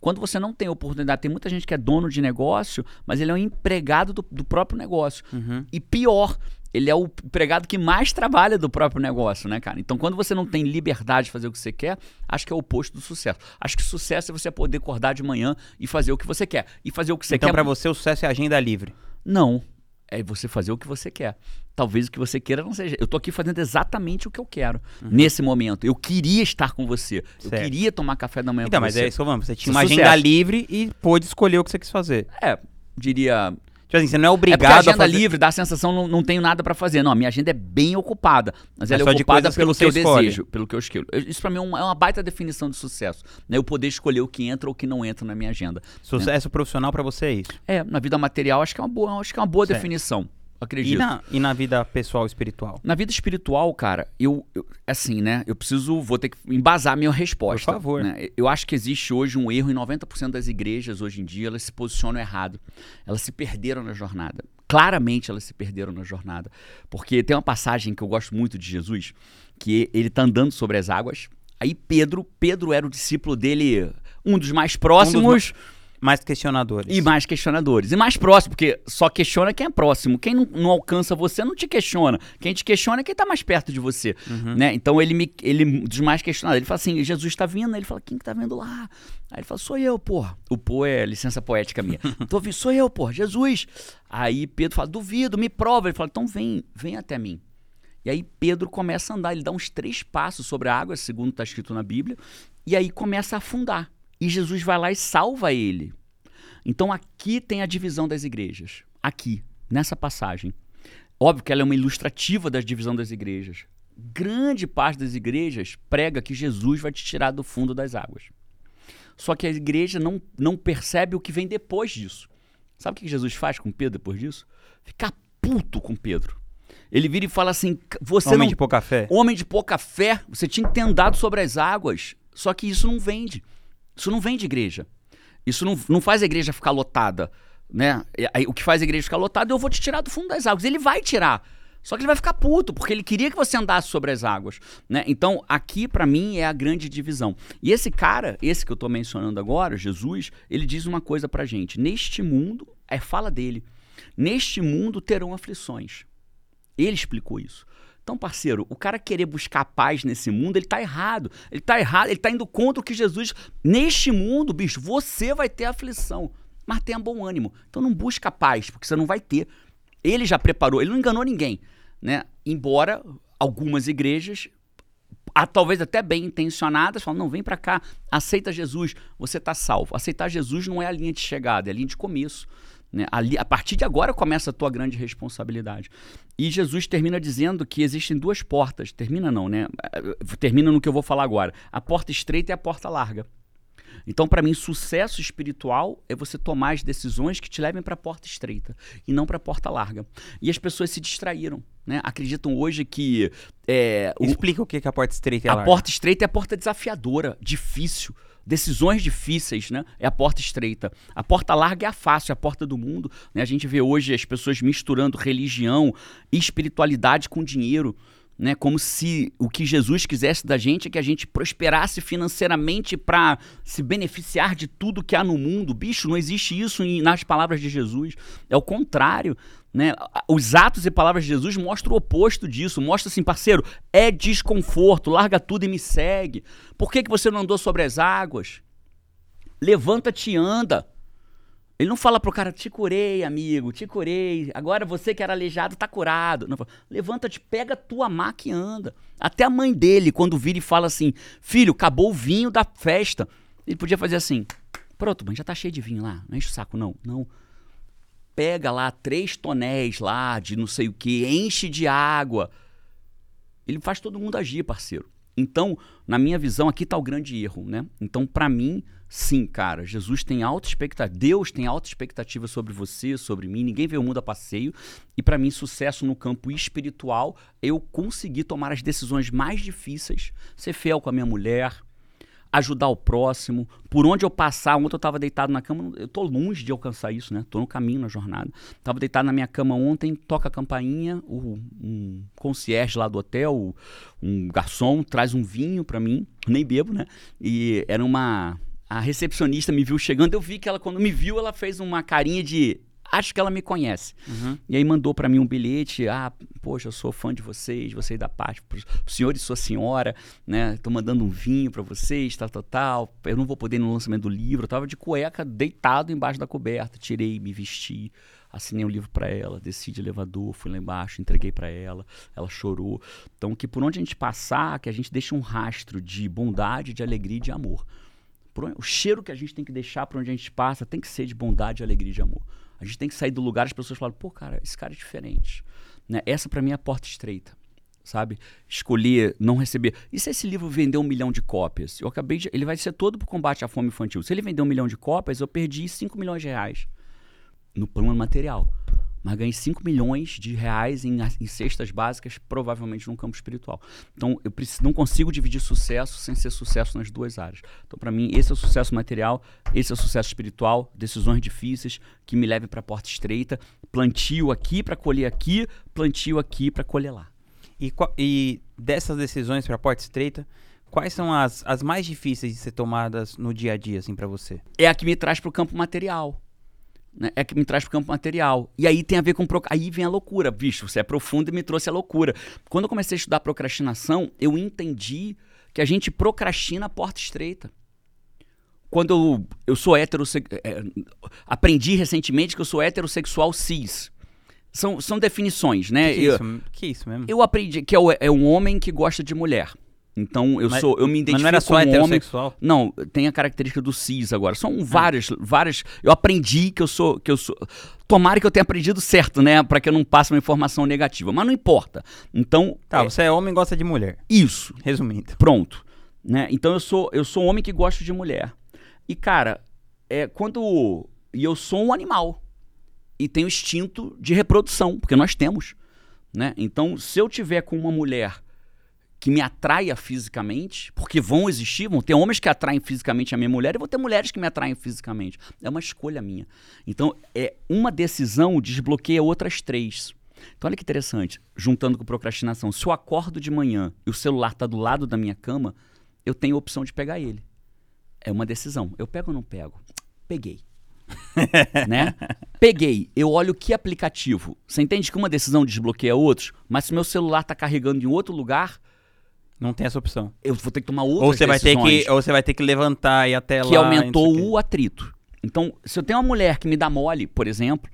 Quando você não tem oportunidade, tem muita gente que é dono de negócio, mas ele é um empregado do, do próprio negócio. Uhum. E pior, ele é o empregado que mais trabalha do próprio negócio, né, cara? Então, quando você não tem liberdade de fazer o que você quer, acho que é o oposto do sucesso. Acho que sucesso é você poder acordar de manhã e fazer o que você quer. E fazer o que você então, quer. Então, para você, o sucesso é agenda livre? Não é você fazer o que você quer. Talvez o que você queira não seja. Eu tô aqui fazendo exatamente o que eu quero uhum. nesse momento. Eu queria estar com você. Certo. Eu queria tomar café da manhã então, com você. Então, mas é isso, vamos. Você tinha uma sucesso. agenda livre e pôde escolher o que você quis fazer. É, diria Tipo assim, você não é obrigado é a agenda a fazer... livre dá a sensação não, não tenho nada para fazer. Não, a minha agenda é bem ocupada. Mas ela é, é ocupada pelo que, que eu escolhe. desejo, pelo que eu escolho. Isso para mim é uma, é uma, baita definição de sucesso. Né? Eu poder escolher o que entra ou o que não entra na minha agenda. Sucesso né? profissional para você é isso? É, na vida material acho que é uma boa, acho que é uma boa definição acredito. E na, e na vida pessoal espiritual? Na vida espiritual, cara, eu, eu, assim, né? Eu preciso, vou ter que embasar minha resposta. Por favor. Né? Eu acho que existe hoje um erro em 90% das igrejas hoje em dia, elas se posicionam errado. Elas se perderam na jornada. Claramente elas se perderam na jornada. Porque tem uma passagem que eu gosto muito de Jesus, que ele tá andando sobre as águas. Aí Pedro, Pedro era o discípulo dele, um dos mais próximos. Um dos mais questionadores. E mais questionadores. E mais próximo, porque só questiona quem é próximo. Quem não, não alcança você não te questiona. Quem te questiona é quem está mais perto de você. Uhum. Né? Então ele me. Ele, dos mais questionadores, ele fala assim: Jesus está vindo. Aí ele fala: quem que tá vendo lá? Aí ele fala: sou eu, porra. O pô é licença poética minha. Tô vindo, sou eu, porra, Jesus. Aí Pedro fala: duvido, me prova. Ele fala: então vem, vem até mim. E aí Pedro começa a andar, ele dá uns três passos sobre a água, segundo está escrito na Bíblia, e aí começa a afundar. E Jesus vai lá e salva ele. Então aqui tem a divisão das igrejas. Aqui, nessa passagem. Óbvio que ela é uma ilustrativa da divisão das igrejas. Grande parte das igrejas prega que Jesus vai te tirar do fundo das águas. Só que a igreja não, não percebe o que vem depois disso. Sabe o que Jesus faz com Pedro depois disso? Ficar puto com Pedro. Ele vira e fala assim: você Homem não, de pouca fé. Homem de pouca fé, você tinha que ter andado sobre as águas. Só que isso não vende. Isso não vende igreja. Isso não, não faz a igreja ficar lotada. Né? O que faz a igreja ficar lotada, eu vou te tirar do fundo das águas. Ele vai tirar. Só que ele vai ficar puto, porque ele queria que você andasse sobre as águas. Né? Então, aqui, para mim, é a grande divisão. E esse cara, esse que eu estou mencionando agora, Jesus, ele diz uma coisa pra gente. Neste mundo, é fala dele. Neste mundo terão aflições. Ele explicou isso. Então, parceiro, o cara querer buscar paz nesse mundo, ele tá errado. Ele tá errado, ele tá indo contra o que Jesus. Neste mundo, bicho, você vai ter aflição. Mas tenha bom ânimo. Então não busca paz, porque você não vai ter. Ele já preparou, ele não enganou ninguém, né? Embora algumas igrejas a, talvez até bem intencionadas, falam: não, vem para cá, aceita Jesus, você está salvo. Aceitar Jesus não é a linha de chegada, é a linha de começo. Né? Ali, a partir de agora começa a tua grande responsabilidade. E Jesus termina dizendo que existem duas portas. Termina não, né? Termina no que eu vou falar agora. A porta estreita e a porta larga. Então, para mim, sucesso espiritual é você tomar as decisões que te levem para a porta estreita e não para a porta larga. E as pessoas se distraíram. Né? Acreditam hoje que. É, Explica o, que é a porta estreita a, a larga. porta estreita é a porta desafiadora, difícil. Decisões difíceis, né? É a porta estreita. A porta larga é a fácil, é a porta do mundo. Né? A gente vê hoje as pessoas misturando religião e espiritualidade com dinheiro né? Como se o que Jesus quisesse da gente é que a gente prosperasse financeiramente para se beneficiar de tudo que há no mundo. Bicho, não existe isso nas palavras de Jesus. É o contrário. Né? Os atos e palavras de Jesus mostram o oposto disso. Mostra assim, parceiro, é desconforto, larga tudo e me segue. Por que, que você não andou sobre as águas? Levanta-te e anda. Ele não fala pro cara, te curei, amigo, te curei. Agora você que era aleijado tá curado. Levanta-te, pega tua maca e anda. Até a mãe dele, quando vira e fala assim, filho, acabou o vinho da festa. Ele podia fazer assim, pronto, mãe, já tá cheio de vinho lá, não enche o saco não. Não. Pega lá três tonéis lá de não sei o que, enche de água. Ele faz todo mundo agir, parceiro. Então, na minha visão, aqui está o grande erro, né? Então, para mim, sim, cara, Jesus tem alta expectativa, Deus tem alta expectativa sobre você, sobre mim, ninguém vê o mundo a passeio. E para mim, sucesso no campo espiritual, eu consegui tomar as decisões mais difíceis, ser fiel com a minha mulher, ajudar o próximo. Por onde eu passar, ontem eu estava deitado na cama, eu tô longe de alcançar isso, né? Tô no caminho na jornada. Tava deitado na minha cama ontem, toca a campainha, o, um concierge lá do hotel, um garçom, traz um vinho para mim, nem bebo, né? E era uma a recepcionista me viu chegando, eu vi que ela quando me viu, ela fez uma carinha de acho que ela me conhece. Uhum. E aí mandou para mim um bilhete, ah, poxa, eu sou fã de vocês, vocês da parte, pro senhor e sua senhora, né? Tô mandando um vinho para vocês, tal, tal, tal. Eu não vou poder ir no lançamento do livro, eu tava de cueca deitado embaixo da coberta, tirei, me vesti, assinei um livro para ela, desci de elevador, fui lá embaixo, entreguei para ela, ela chorou. Então que por onde a gente passar, que a gente deixe um rastro de bondade, de alegria e de amor. O cheiro que a gente tem que deixar para onde a gente passa tem que ser de bondade, alegria e de amor. A gente tem que sair do lugar, as pessoas falam, pô, cara, esse cara é diferente. Né? Essa para mim é a porta estreita, sabe? Escolher não receber. E se esse livro vender um milhão de cópias? Eu acabei de. Ele vai ser todo pro combate à fome infantil. Se ele vender um milhão de cópias, eu perdi 5 milhões de reais no plano material mas ganhei 5 milhões de reais em, em, cestas básicas, provavelmente num campo espiritual. Então, eu não consigo dividir sucesso sem ser sucesso nas duas áreas. Então, para mim, esse é o sucesso material, esse é o sucesso espiritual, decisões difíceis que me levem para a porta estreita, plantio aqui para colher aqui, plantio aqui para colher lá. E, e dessas decisões para a porta estreita, Quais são as, as mais difíceis de ser tomadas no dia a dia, assim, para você? É a que me traz para o campo material né, é que me traz para o campo material. E aí tem a ver com. Aí vem a loucura, bicho. Você é profundo e me trouxe a loucura. Quando eu comecei a estudar procrastinação, eu entendi que a gente procrastina a porta estreita. Quando eu, eu sou heterossexual. É, aprendi recentemente que eu sou heterossexual cis. São, são definições, né? Que, eu, isso, que isso mesmo? Eu aprendi que é, o, é um homem que gosta de mulher. Então eu mas, sou, eu me identifico mas não era só heterossexual? Homem. Não, tem a característica do cis agora. São ah. várias, várias. Eu aprendi que eu sou, que eu sou. Tomara que eu tenha aprendido certo, né, para que eu não passe uma informação negativa. Mas não importa. Então. Tá, é... você é homem e gosta de mulher. Isso. Resumindo. Pronto. Né? Então eu sou, eu sou homem que gosta de mulher. E cara, é quando e eu sou um animal e tenho instinto de reprodução, porque nós temos, né? Então, se eu tiver com uma mulher que me atraia fisicamente, porque vão existir, vão ter homens que atraem fisicamente a minha mulher e vou ter mulheres que me atraem fisicamente. É uma escolha minha. Então, é uma decisão desbloqueia outras três. Então, olha que interessante, juntando com procrastinação. Se eu acordo de manhã e o celular está do lado da minha cama, eu tenho a opção de pegar ele. É uma decisão. Eu pego ou não pego? Peguei. né? Peguei. Eu olho que aplicativo. Você entende que uma decisão desbloqueia outros? Mas se meu celular está carregando em outro lugar, não tem essa opção. Eu vou ter que tomar outras ou você. Vai ter que, ou você vai ter que levantar e até que lá. Que aumentou o atrito. Então, se eu tenho uma mulher que me dá mole, por exemplo,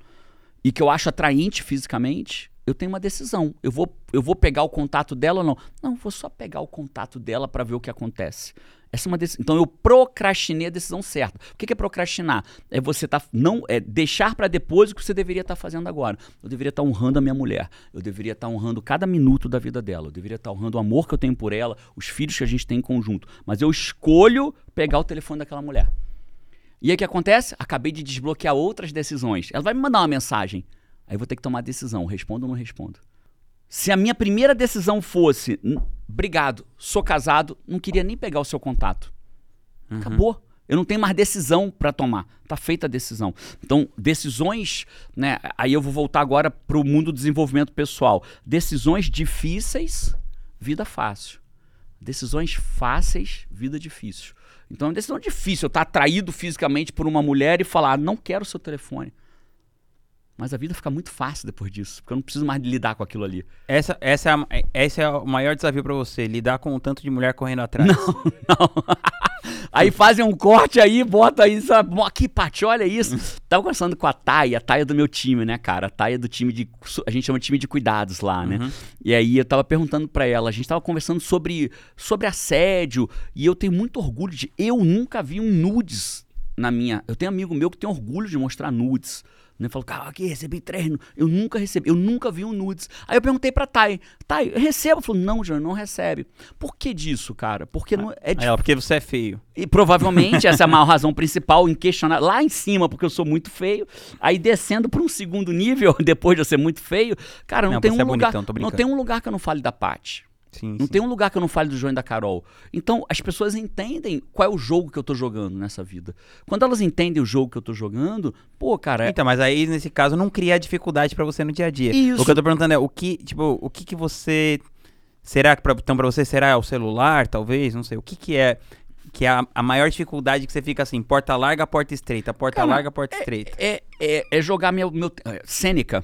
e que eu acho atraente fisicamente, eu tenho uma decisão. Eu vou, eu vou pegar o contato dela ou não? Não, vou só pegar o contato dela para ver o que acontece. Essa é uma decisão. Então eu procrastinei a decisão certa. O que é procrastinar? É você tá não é deixar para depois o que você deveria estar tá fazendo agora. Eu deveria estar tá honrando a minha mulher. Eu deveria estar tá honrando cada minuto da vida dela. Eu deveria estar tá honrando o amor que eu tenho por ela, os filhos que a gente tem em conjunto. Mas eu escolho pegar o telefone daquela mulher. E aí o que acontece? Acabei de desbloquear outras decisões. Ela vai me mandar uma mensagem. Aí vou ter que tomar decisão. Respondo ou não respondo? Se a minha primeira decisão fosse, obrigado, sou casado, não queria nem pegar o seu contato. Uhum. Acabou. Eu não tenho mais decisão para tomar. Tá feita a decisão. Então, decisões, né? Aí eu vou voltar agora para o mundo do desenvolvimento pessoal. Decisões difíceis, vida fácil. Decisões fáceis, vida difícil. Então é uma decisão difícil eu estar atraído fisicamente por uma mulher e falar, não quero o seu telefone. Mas a vida fica muito fácil depois disso, porque eu não preciso mais lidar com aquilo ali. Essa, essa, é, a, esse é o maior desafio para você, lidar com o tanto de mulher correndo atrás. Não, não. aí fazem um corte aí, bota aí, sabe? Aqui, Paty, olha isso. Tava conversando com a Thay, a Thay é do meu time, né, cara? A Thay é do time de. A gente chama de time de cuidados lá, né? Uhum. E aí eu tava perguntando para ela, a gente tava conversando sobre, sobre assédio, e eu tenho muito orgulho de. Eu nunca vi um nudes na minha. Eu tenho amigo meu que tem orgulho de mostrar nudes. Né? Falou, cara, aqui, recebi treino. Eu nunca recebi, eu nunca vi um nudes. Aí eu perguntei pra Thay, Thay, recebo? Falou, não, Júnior, não recebe. Por que disso, cara? Porque não é. É, porque você é feio. E provavelmente essa é a maior razão principal em questionar. Lá em cima, porque eu sou muito feio. Aí descendo para um segundo nível, depois de eu ser muito feio, cara, não, não tem um é lugar. Bonitão, não tem um lugar que eu não fale da Paty. Sim, não sim. tem um lugar que eu não fale do João e da Carol. Então, as pessoas entendem qual é o jogo que eu tô jogando nessa vida. Quando elas entendem o jogo que eu tô jogando, pô, cara. É... Então, mas aí, nesse caso, não cria dificuldade para você no dia a dia. Isso. O que eu tô perguntando é o que, tipo, o que que você. Será que, pra, então, pra você, será o celular, talvez? Não sei. O que que é que é a, a, maior dificuldade que você fica assim, porta larga, porta estreita, porta Cara, larga, porta é, estreita. É, é, é, jogar meu, meu é, Sêneca,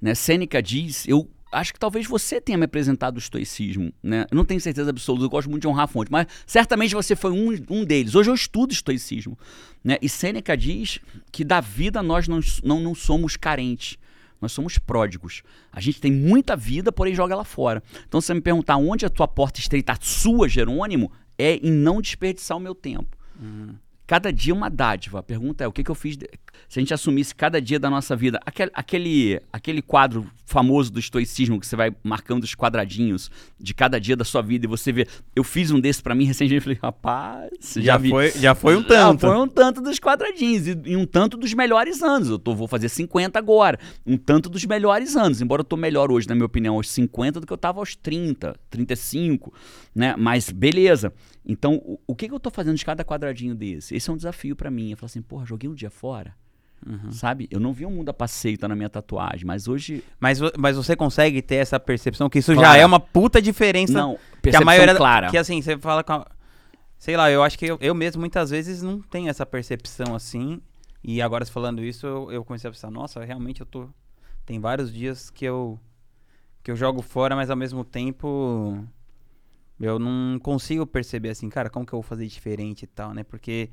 né? Sêneca diz, eu acho que talvez você tenha me apresentado o estoicismo, né? Eu não tenho certeza absoluta, eu gosto muito de honrar a fonte, mas certamente você foi um, um deles. Hoje eu estudo estoicismo, né? E Sêneca diz que da vida nós não, não, não somos carentes. Nós somos pródigos. A gente tem muita vida, porém joga ela fora. Então, se você me perguntar onde a tua porta estreita, a sua, Jerônimo, é em não desperdiçar o meu tempo. Uhum. Cada dia uma dádiva. A pergunta é: o que, que eu fiz? De... Se a gente assumisse cada dia da nossa vida, aquele, aquele, aquele quadro famoso do estoicismo que você vai marcando os quadradinhos de cada dia da sua vida e você vê. Eu fiz um desse para mim recentemente e falei: rapaz, já, já foi, já foi um tanto. Já foi um tanto dos quadradinhos e, e um tanto dos melhores anos. Eu tô, vou fazer 50 agora. Um tanto dos melhores anos. Embora eu tô melhor hoje, na minha opinião, aos 50 do que eu tava aos 30, 35, né? Mas beleza. Então, o, o que, que eu estou fazendo de cada quadradinho desse? Esse é um desafio para mim. Eu falo assim, porra, joguei um dia fora. Uhum. Sabe? Eu não vi um mundo a passeio tá na minha tatuagem, mas hoje. Mas, mas você consegue ter essa percepção que isso já é uma puta diferença. Não, percepção que a maioria clara. Que assim, você fala com. A, sei lá, eu acho que eu, eu mesmo muitas vezes não tenho essa percepção assim. E agora falando isso, eu, eu comecei a pensar, nossa, realmente eu tô. Tem vários dias que eu. que eu jogo fora, mas ao mesmo tempo eu não consigo perceber assim, cara, como que eu vou fazer diferente e tal, né? Porque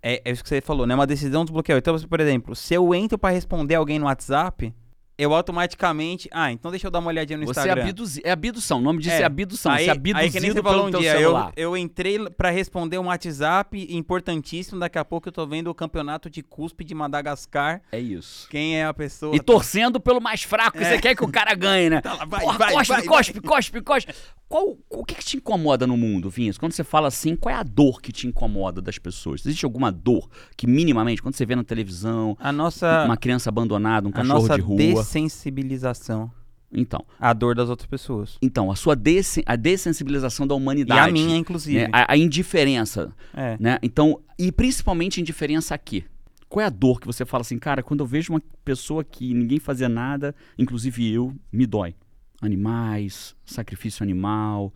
é, é isso que você falou, né? Uma decisão desbloqueou. Então, por exemplo, se eu entro para responder alguém no WhatsApp, eu automaticamente. Ah, então deixa eu dar uma olhadinha no você Instagram. É, abduzi, é abdução, o nome disso é, é abdução. Aí, você é abduzido aí que nem você falou um dia, eu, eu, entrei para responder um WhatsApp importantíssimo, daqui a pouco eu tô vendo o campeonato de cuspe de Madagascar. É isso. Quem é a pessoa? E torcendo pelo mais fraco, é. você quer que o cara ganhe, né? Tá lá, vai, Porra, vai, cospe, vai, cospe, vai. cospe, cospe, cospe. Qual, o que, que, te incomoda no mundo, Vinhas? Quando você fala assim, qual é a dor que te incomoda das pessoas? Existe alguma dor que minimamente, quando você vê na televisão, a nossa, uma criança abandonada, um cachorro de rua... dessensibilização. Então. A dor das outras pessoas. Então, a sua des a dessensibilização da humanidade. E a minha, inclusive. Né? A, a, indiferença. É. Né? Então, e principalmente indiferença aqui. Qual é a dor que você fala assim, cara, quando eu vejo uma pessoa que ninguém fazia nada, inclusive eu, me dói animais, sacrifício animal.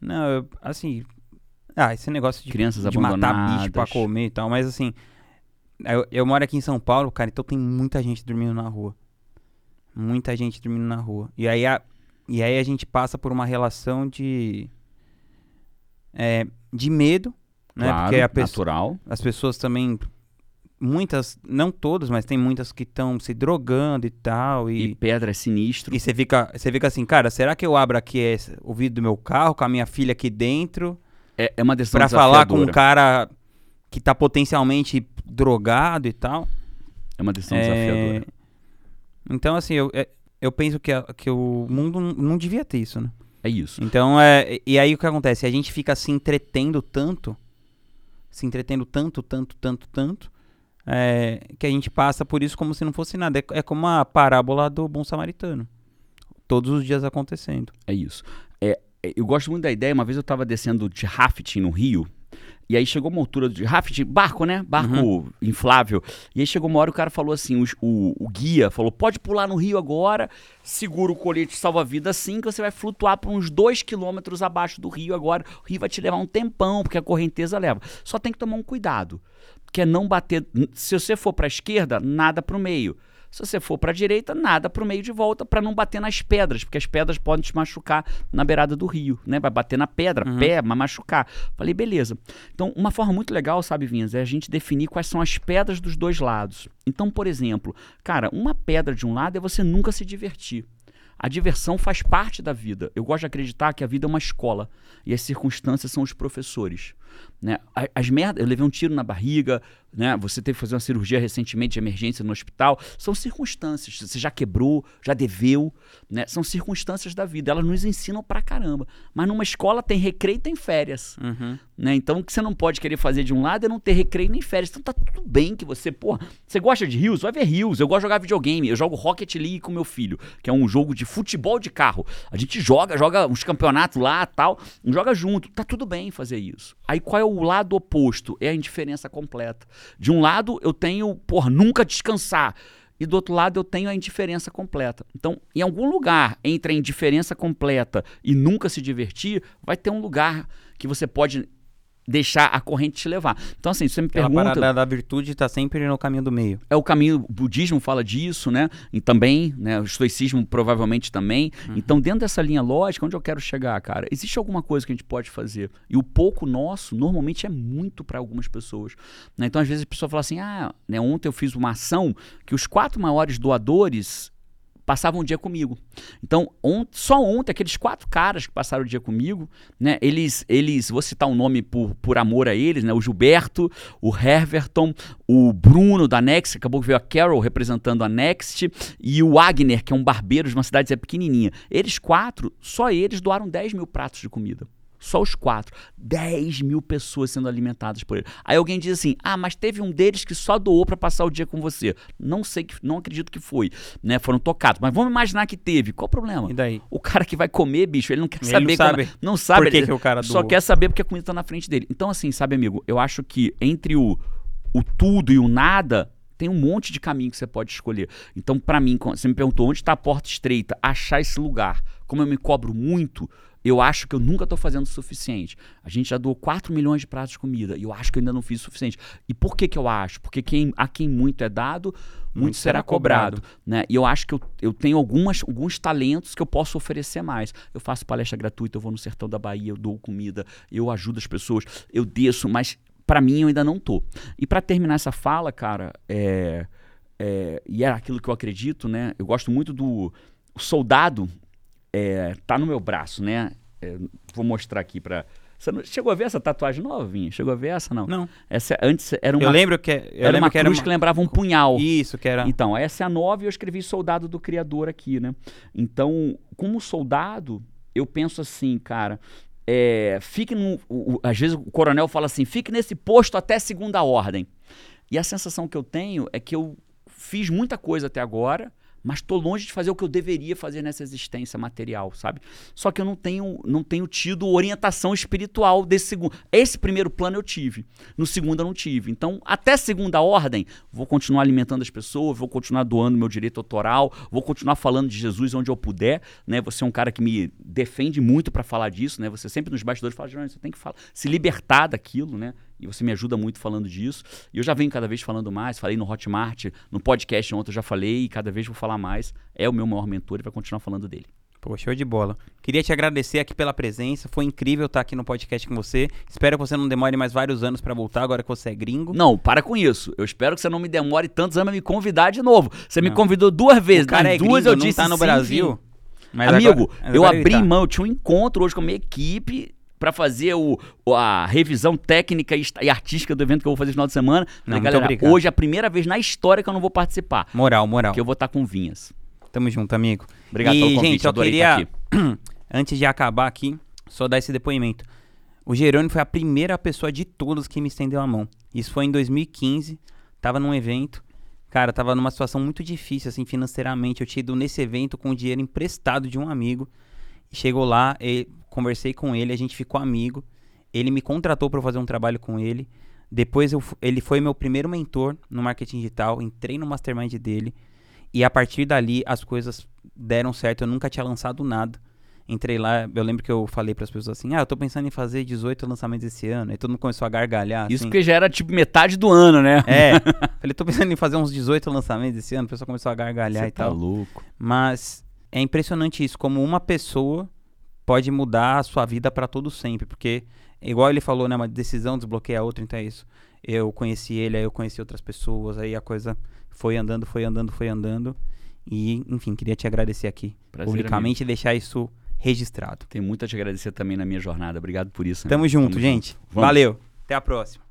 Não, eu, assim. Ah, esse negócio de, Crianças de matar bicho pra comer e tal, mas assim. Eu, eu moro aqui em São Paulo, cara, então tem muita gente dormindo na rua. Muita gente dormindo na rua. E aí a, e aí a gente passa por uma relação de. É, de medo, né? Claro, Porque a pessoa, natural. As pessoas também muitas, não todas, mas tem muitas que estão se drogando e tal. E, E, pedra é sinistro. e você fica, você fica assim, cara, será que eu abro aqui esse- o vidro do meu carro com a minha filha aqui dentro É, é uma decisão pra falar com um cara que tá potencialmente drogado e tal? É uma decisão É, desafiadora. Então, assim, eu, é- eu penso que, que o mundo não- não devia ter isso, né? É isso. Então, é, e aí o que acontece? A gente fica se entretendo tanto, se entretendo tanto, tanto, tanto, tanto, é, que a gente passa por isso como se não fosse nada. É, é como a parábola do bom samaritano. Todos os dias acontecendo. É isso. É, é, eu gosto muito da ideia. Uma vez eu estava descendo de rafting no Rio. E aí chegou uma altura de rafting, barco, né? Barco inflável. E aí chegou uma hora o cara falou assim: os- o, o guia falou: pode pular no rio agora, segura o colete salva-vida assim, que você vai flutuar por uns dois quilômetros abaixo do rio agora. O rio vai te levar um tempão, porque a correnteza leva. Só tem que tomar um cuidado, que é não bater. Se você for para a esquerda, nada para o meio. Se você for para a direita, nada para o meio de volta, para não bater nas pedras, porque as pedras podem te machucar na beirada do rio, né? Vai bater na pedra, pé, mas machucar. Falei, beleza. Então, uma forma muito legal, sabe, Vinhas, é a gente definir quais são as pedras dos dois lados. Então, por exemplo, cara, uma pedra de um lado é você nunca se divertir. A diversão faz parte da vida. Eu gosto de acreditar que a vida é uma escola e as circunstâncias são os professores. Né? As merdas, eu levei um tiro na barriga, né? Você teve que fazer uma cirurgia recentemente de emergência no hospital. São circunstâncias. Você já quebrou, já deveu, né? São circunstâncias da vida. Elas nos ensinam pra caramba. Mas numa escola tem recreio e tem férias. Né? Então, o que você não pode querer fazer de um lado é não ter recreio nem férias. Então tá tudo bem que você, porra, você gosta de rios? Vai ver rios. Eu gosto de jogar videogame. Eu jogo Rocket League com meu filho, que é um jogo de futebol de carro. A gente joga, joga uns campeonatos lá tal, joga junto. Tá tudo bem fazer isso. Aí qual é o lado oposto? É a indiferença completa. De um lado, eu tenho, porra, nunca descansar. E do outro lado eu tenho a indiferença completa. Então, em algum lugar entre a indiferença completa e nunca se divertir, vai ter um lugar que você pode deixar a corrente te levar. Então, assim, você me Aquela pergunta. parada da virtude tá sempre no caminho do meio. É o caminho, o budismo fala disso, né? E também, né? O estoicismo provavelmente também. Então, dentro dessa linha lógica, onde eu quero chegar, cara? Existe alguma coisa que a gente pode fazer? E o pouco nosso, normalmente, é muito para algumas pessoas. né? Então, às vezes, a pessoa fala assim: ah, né, ontem eu fiz uma ação que os quatro maiores doadores passavam o dia comigo. Então, só ontem, aqueles quatro caras que passaram o dia comigo, né? Eles, eles vou citar um nome por, por amor a eles, né? O Gilberto, o Herverton, o Bruno da Next, acabou que veio a Carol representando a Next, e o Agner, que é um barbeiro de uma cidade pequenininha. Eles quatro, só eles doaram 10 mil pratos de comida. Só os quatro. 10 mil pessoas sendo alimentadas por ele. Aí alguém diz assim: ah, mas teve um deles que só doou para passar o dia com você. Não sei, que, não acredito que foi. Né? Foram tocados. Mas vamos imaginar que teve. Qual o problema? E daí? O cara que vai comer, bicho, ele não quer Ele saber. não sabe como- não sabe. por que ele que o cara Só doou. quer saber porque a comida tá na frente dele. Então, assim, sabe, amigo, eu acho que entre o, o tudo e o nada. Tem um monte de caminho que você pode escolher. Então, pra mim, você me perguntou onde está a porta estreita, achar esse lugar. Como eu me cobro muito, eu acho que eu nunca estou fazendo o suficiente. A gente já doou 4 milhões de pratos de comida e eu acho que eu ainda não fiz o suficiente. E por que, que eu acho? Porque quem, a quem muito é dado, muito, Muito será será cobrado. cobrado. né? E eu acho que eu, eu tenho algumas, alguns talentos que eu posso oferecer mais. Eu faço palestra gratuita, eu vou no sertão da Bahia, eu dou comida, eu ajudo as pessoas, eu desço, mas pra mim eu ainda não tô. E pra terminar essa fala, cara, é, é, e é aquilo que eu acredito, né? Eu gosto muito do soldado é, tá no meu braço, né? É, vou mostrar aqui pra. Você não- chegou a ver essa tatuagem nova, Vinha? Chegou a ver essa não? Não. Essa é- antes era uma Eu lembro que, eu era lembro uma que era cruz uma... que lembrava um punhal. Isso, que era... Então, essa é a nova e eu escrevi Soldado do Criador aqui, né? Então, como soldado, eu penso assim, cara, é, fique no. o- o- às vezes o coronel fala assim, fique nesse posto até segunda ordem. E a sensação que eu tenho é que eu fiz muita coisa até agora, mas estou longe de fazer o que eu deveria fazer nessa existência material, sabe? Só que eu não tenho, não tenho tido orientação espiritual desse segundo. Esse primeiro plano eu tive, no segundo eu não tive. Então, até segunda ordem, vou continuar alimentando as pessoas, vou continuar doando meu direito autoral, vou continuar falando de Jesus onde eu puder, né? Você é um cara que me defende muito para falar disso, né? Você sempre nos bastidores fala, você tem que falar, se libertar daquilo, né? E você me ajuda muito falando disso. E eu já venho cada vez falando mais. Falei no Hotmart, no podcast ontem eu já falei e cada vez vou falar mais. É o meu maior mentor e vai continuar falando dele. Pô, show de bola. Queria te agradecer aqui pela presença. Foi incrível estar aqui no podcast com você. Espero que você não demore mais vários anos pra voltar, agora que você é gringo. Não, para com isso. Eu espero que você não me demore tantos anos a me convidar de novo. Você me Não. convidou duas vezes. o cara é duas gringo, eu não disse tá no sim, Brasil. Amigo, agora- eu agora ele abri tá. mão, eu tinha um encontro hoje com a minha equipe pra fazer o, a revisão técnica e, artística do evento que eu vou fazer no final de semana. Não, galera, obrigado. hoje é a primeira vez na história que eu não vou participar. Moral, moral. Porque eu vou estar com vinhas. Tamo junto, amigo. Obrigado e, pelo convite, gente, eu adorei queria, estar antes de acabar aqui, só dar esse depoimento. O Jerônimo foi a primeira pessoa de todos que me estendeu a mão. Isso foi em 2015, tava num evento. Cara, tava numa situação muito difícil, assim, financeiramente. Eu tinha ido nesse evento com o dinheiro emprestado de um amigo. Chegou lá, e conversei com ele, a gente ficou amigo. Ele me contratou para fazer um trabalho com ele. Depois eu ele foi meu primeiro mentor no marketing digital. Entrei no mastermind dele. E a partir dali as coisas deram certo. Eu nunca tinha lançado nada. Entrei lá, eu lembro que eu falei para as pessoas assim: "Ah, eu tô pensando em fazer 18 lançamentos esse ano". Aí todo mundo começou a gargalhar Isso assim. porque já era tipo metade do ano, né? É. Falei, tô pensando em fazer uns 18 lançamentos esse ano. O pessoal começou a gargalhar Você e tá tal. louco. Mas é impressionante isso, como uma pessoa pode mudar a sua vida para todo sempre, porque igual ele falou, né, uma decisão desbloqueia a outra, então é isso. Eu conheci ele, aí eu conheci outras pessoas, aí a coisa foi andando, foi andando, foi andando. E, enfim, queria te agradecer aqui Prazer, publicamente e deixar isso registrado. Tem muito a te agradecer também na minha jornada. Obrigado por isso. Tamo amigo. junto, gente. Vamos. Valeu. Até a próxima.